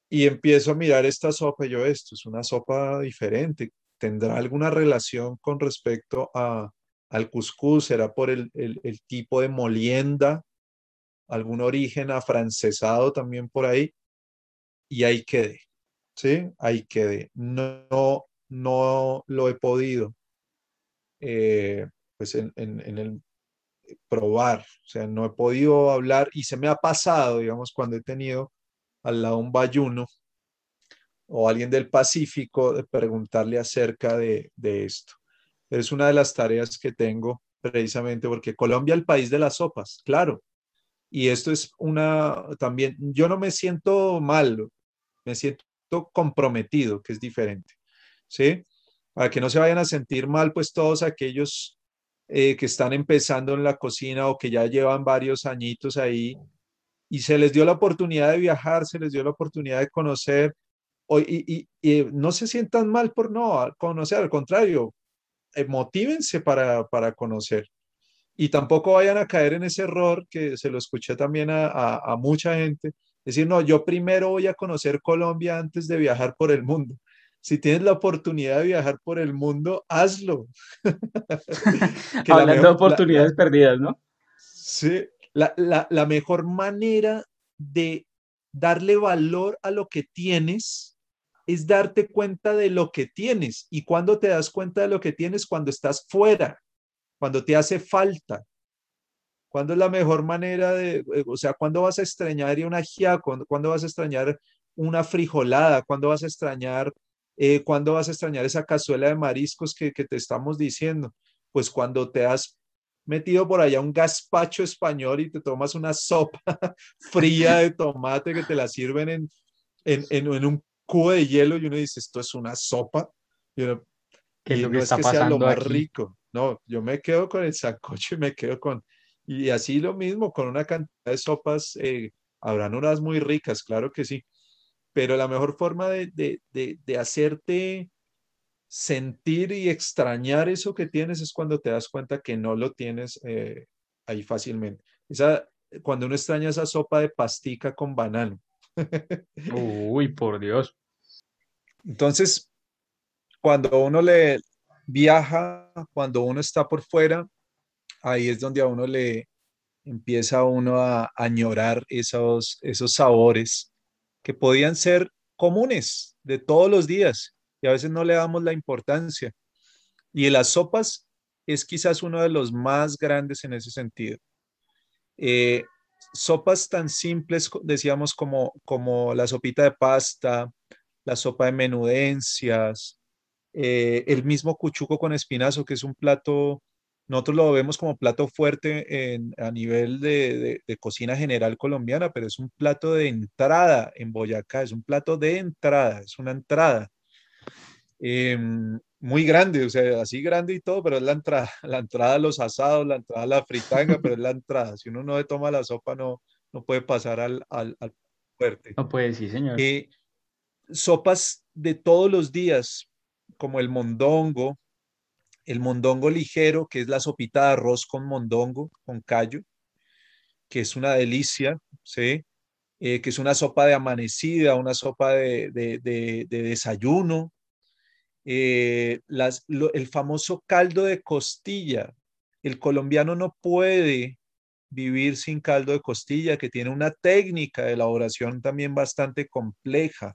Y empiezo a mirar esta sopa y yo, esto es una sopa diferente. ¿Tendrá alguna relación con respecto a, al cuscús? ¿Será por el, el tipo de molienda? ¿Algún origen afrancesado también por ahí? Y ahí quedé. ¿sí? Ahí quedé. No, no lo he podido, eh, pues en, en, el probar, o sea, no he podido hablar y se me ha pasado, digamos, cuando he tenido al lado un bayuno o alguien del Pacífico de preguntarle acerca de, de esto. Es una de las tareas que tengo precisamente porque Colombia es el país de las sopas, claro. Y esto es una, también, yo no me siento mal, me siento comprometido, que es diferente, ¿sí? Para que no se vayan a sentir mal, pues todos aquellos eh, que están empezando en la cocina o que ya llevan varios añitos ahí y se les dio la oportunidad de viajar, se les dio la oportunidad de conocer, y, y, no se sientan mal por no conocer, al contrario, eh, motívense para, para conocer. Y tampoco vayan a caer en ese error que se lo escuché también a, a, a mucha gente, decir, no, yo primero voy a conocer Colombia antes de viajar por el mundo. Si tienes la oportunidad de viajar por el mundo, hazlo. Hablando de oportunidades perdidas, ¿no? Sí, la, la, la mejor manera de darle valor a lo que tienes es darte cuenta de lo que tienes. ¿Y cuando te das cuenta de lo que tienes? Cuando estás fuera, cuando te hace falta. ¿Cuándo es la mejor manera de, eh, o sea, cuándo vas a extrañar una ajiaco? ¿Cuándo vas a extrañar una frijolada? ¿Cuándo vas a extrañar, eh, cuándo vas a extrañar esa cazuela de mariscos que, que te estamos diciendo? Pues cuando te has metido por allá un gazpacho español y te tomas una sopa fría de tomate que te la sirven en, en, en, un cubo de hielo y uno dice, esto es una sopa. Y, uno, y no es que sea lo más rico. No, yo me quedo con el sancocho y me quedo con... Y así lo mismo, con una cantidad de sopas, eh, habrán unas muy ricas, claro que sí. Pero la mejor forma de, de, de, de hacerte sentir y extrañar eso que tienes es cuando te das cuenta que no lo tienes eh, ahí fácilmente. Esa, cuando uno extraña esa sopa de pastica con banano. Uy, por Dios. Entonces, cuando uno le viaja, cuando uno está por fuera, ahí es donde a uno le empieza uno a añorar esos, esos sabores que podían ser comunes de todos los días y a veces no le damos la importancia. Y las sopas es quizás uno de los más grandes en ese sentido. Eh, sopas tan simples, decíamos, como, como la sopita de pasta, la sopa de menudencias, eh, el mismo cuchuco con espinazo, que es un plato, nosotros lo vemos como plato fuerte en, a nivel de, de, cocina general colombiana, pero es un plato de entrada en Boyacá, es un plato de entrada, es una entrada. Em, muy grande, o sea, así grande y todo, pero es la entrada, la entrada a los asados, la entrada a la fritanga, pero es la entrada. Si uno no le toma la sopa, no, no puede pasar al, al, al fuerte. No puede, sí, señor. Eh, sopas de todos los días, como el mondongo, el mondongo ligero, que es la sopita de arroz con mondongo, con callo, que es una delicia, ¿sí? Eh, que es una sopa de amanecida, una sopa de, de, de, de desayuno, eh, las, el famoso caldo de costilla. El colombiano no puede vivir sin caldo de costilla, que tiene una técnica de elaboración también bastante compleja.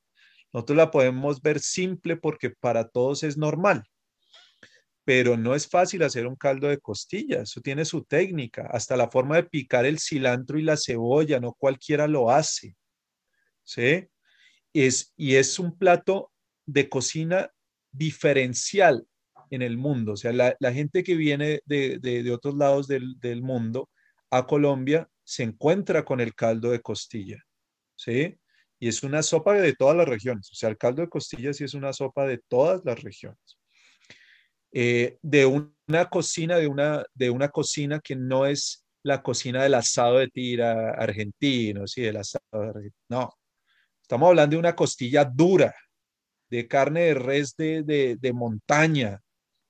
Nosotros la podemos ver simple porque para todos es normal, pero no es fácil hacer un caldo de costilla, eso tiene su técnica, hasta la forma de picar el cilantro y la cebolla, no cualquiera lo hace. ¿Sí? Es, y es un plato de cocina diferencial en el mundo. O sea, la, gente que viene de, otros lados del, mundo a Colombia se encuentra con el caldo de costilla, ¿sí? Y es una sopa de todas las regiones. O sea, el caldo de costilla sí es una sopa de todas las regiones. Eh, de una cocina, de una, de una cocina que no es la cocina del asado de tira argentino, sí, del asado argentino. No, estamos hablando de una costilla dura, de carne de res de, de, montaña,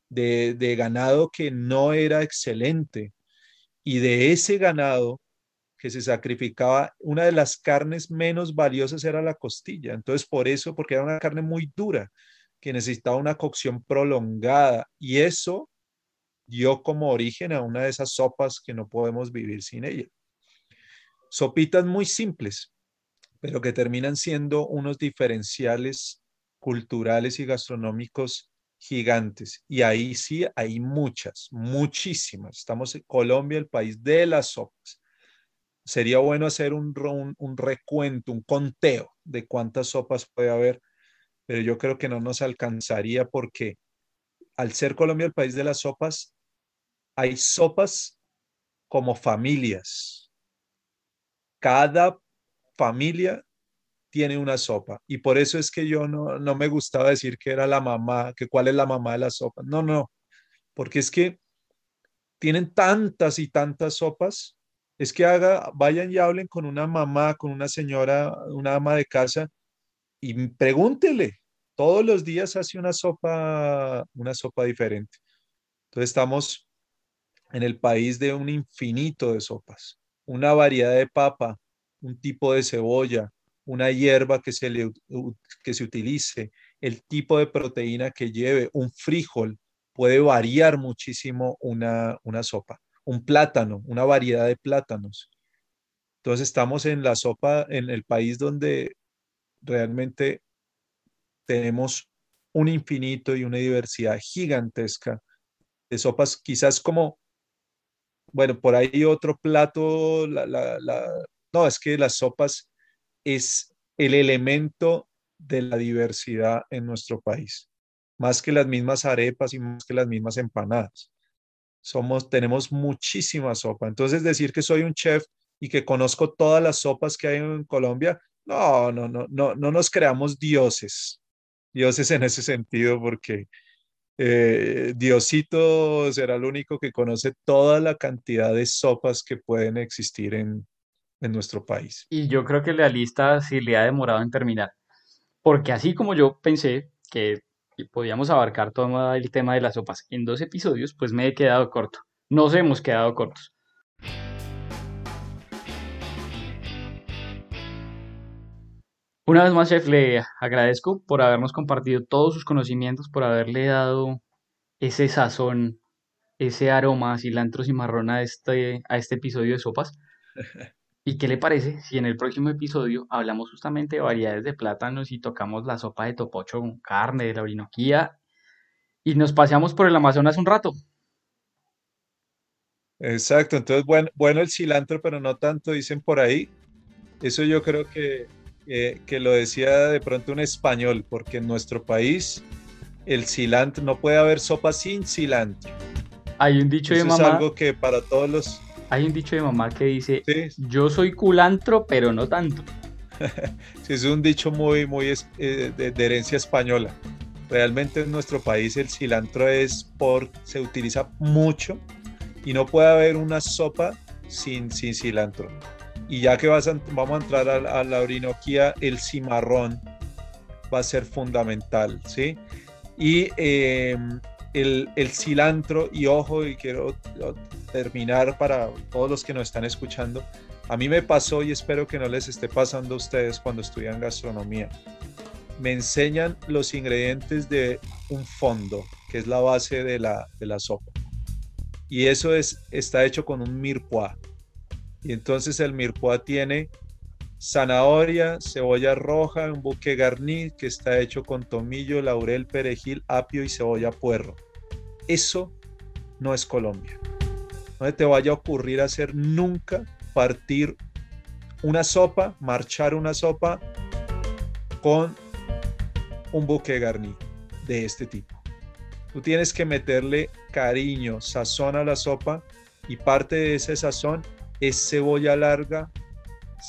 de, de ganado que no era excelente. Y de ese ganado que se sacrificaba, una de las carnes menos valiosas era la costilla. Entonces, por eso, porque era una carne muy dura, que necesitaba una cocción prolongada. Y eso dio como origen a una de esas sopas que no podemos vivir sin ella. Sopitas muy simples, pero que terminan siendo unos diferenciales culturales y gastronómicos gigantes. Y ahí sí hay muchas, muchísimas. Estamos en Colombia, el país de las sopas. Sería bueno hacer un, recuento, un conteo de cuántas sopas puede haber, pero yo creo que no nos alcanzaría porque al ser Colombia el país de las sopas, hay sopas como familias. Cada familia tiene una sopa. Y por eso es que yo no, no me gustaba decir que era la mamá, que cuál es la mamá de la sopa. No, no, porque es que tienen tantas y tantas sopas. Es que haga, vayan y hablen con una mamá, con una señora, una ama de casa y pregúntele. Todos los días hace una sopa, una sopa diferente. Entonces estamos en el país de un infinito de sopas, una variedad de papa, un tipo de cebolla, una hierba que se, le, que se utilice, el tipo de proteína que lleve, un frijol, puede variar muchísimo una, una sopa, un plátano, una variedad de plátanos. Entonces estamos en la sopa, en el país donde realmente tenemos un infinito y una diversidad gigantesca de sopas, quizás como, bueno, por ahí otro plato, la, no, es que las sopas es el elemento de la diversidad en nuestro país, más que las mismas arepas y más que las mismas empanadas. Somos, tenemos muchísima sopa. Entonces decir que soy un chef y que conozco todas las sopas que hay en Colombia, no, no, no, no, no nos creamos dioses, dioses en ese sentido, porque eh, Diosito será el único que conoce toda la cantidad de sopas que pueden existir en, en nuestro país. Y yo creo que la lista sí le ha demorado en terminar, porque así como yo pensé que podíamos abarcar todo el tema de las sopas en dos episodios, pues me he quedado corto. Nos hemos quedado cortos. Una vez más, chef, le agradezco por habernos compartido todos sus conocimientos, por haberle dado ese sazón, ese aroma cilantro cimarrón a este, a este episodio de sopas. ¿Y qué le parece si en el próximo episodio hablamos justamente de variedades de plátanos y tocamos la sopa de topocho con carne, de la orinoquía y nos paseamos por el Amazonas un rato? Exacto, entonces bueno, bueno el cilantro, pero no tanto, dicen por ahí. Eso yo creo que, que lo decía de pronto un español, porque en nuestro país el cilantro, no puede haber sopa sin cilantro. Hay un dicho de mamá. Es algo que para todos los, hay un dicho de mamá que dice, yo soy culantro, pero no tanto. sí, es un dicho muy, muy eh, de, herencia española. Realmente en nuestro país el cilantro es por, se utiliza mucho y no puede haber una sopa sin, sin cilantro. Y ya que vas vamos a entrar a, la orinoquía, el cimarrón va a ser fundamental, ¿sí? Y em, el, el, cilantro, y ojo, y quiero terminar para todos los que nos están escuchando, a mí me pasó y espero que no les esté pasando a ustedes cuando estudian gastronomía. Me enseñan los ingredientes de un fondo, que es la base de la, de la sopa. Y eso es, está hecho con un mirepoix. Y entonces el mirepoix tiene zanahoria, cebolla roja, un buque garni que está hecho con tomillo, laurel, perejil, apio y cebolla puerro. Eso no es Colombia no te vaya a ocurrir hacer nunca partir una sopa, marchar una sopa con un buque garni de este tipo. Tú tienes que meterle cariño, sazón a la sopa y parte de ese sazón es cebolla larga,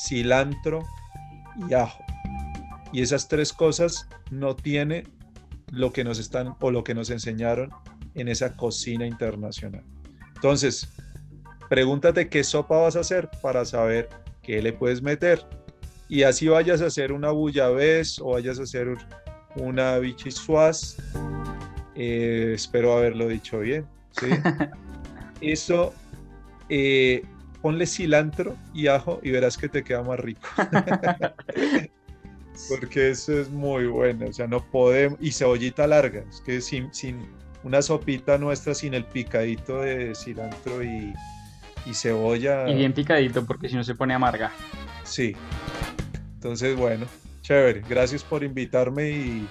cilantro y ajo. Y esas tres cosas no tiene lo que nos están o lo que nos enseñaron en esa cocina internacional. Entonces, pregúntate qué sopa vas a hacer para saber qué le puedes meter. Y así vayas a hacer una bullabés o vayas a hacer una bichisuaz. Eh, espero haberlo dicho bien. Eso, eh, ponle cilantro y ajo y verás que te queda más rico. Porque eso es muy bueno. O sea, no podemos. Y cebollita larga. Es que sin, sin una sopita nuestra sin el picadito de cilantro y, y cebolla. Y bien picadito porque si no se pone amarga. Sí. Entonces, bueno, chévere. Gracias por invitarme y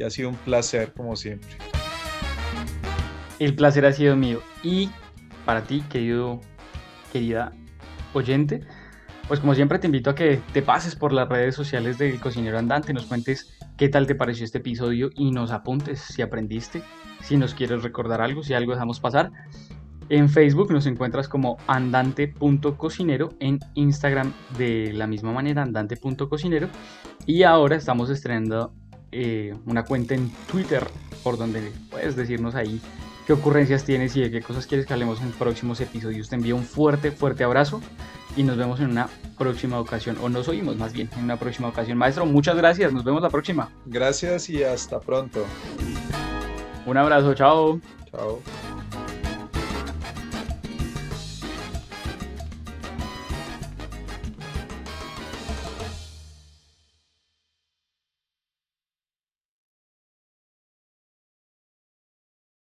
y ha sido un placer como siempre. El placer ha sido mío. Y para ti, querido, querida oyente, pues como siempre te invito a que te pases por las redes sociales del Cocinero Andante, nos cuentes qué tal te pareció este episodio y nos apuntes si aprendiste, si nos quieres recordar algo, si algo dejamos pasar. En Facebook nos encuentras como andante.cocinero, en Instagram de la misma manera, andante.cocinero. Y ahora estamos estrenando eh, una cuenta en Twitter por donde puedes decirnos ahí qué ocurrencias tienes y de qué cosas quieres que hablemos en próximos episodios. Te envío un fuerte, fuerte abrazo y nos vemos en una próxima ocasión, o nos oímos más bien en una próxima ocasión. Maestro, muchas gracias, nos vemos la próxima. Gracias y hasta pronto. Un abrazo, chao. Chao.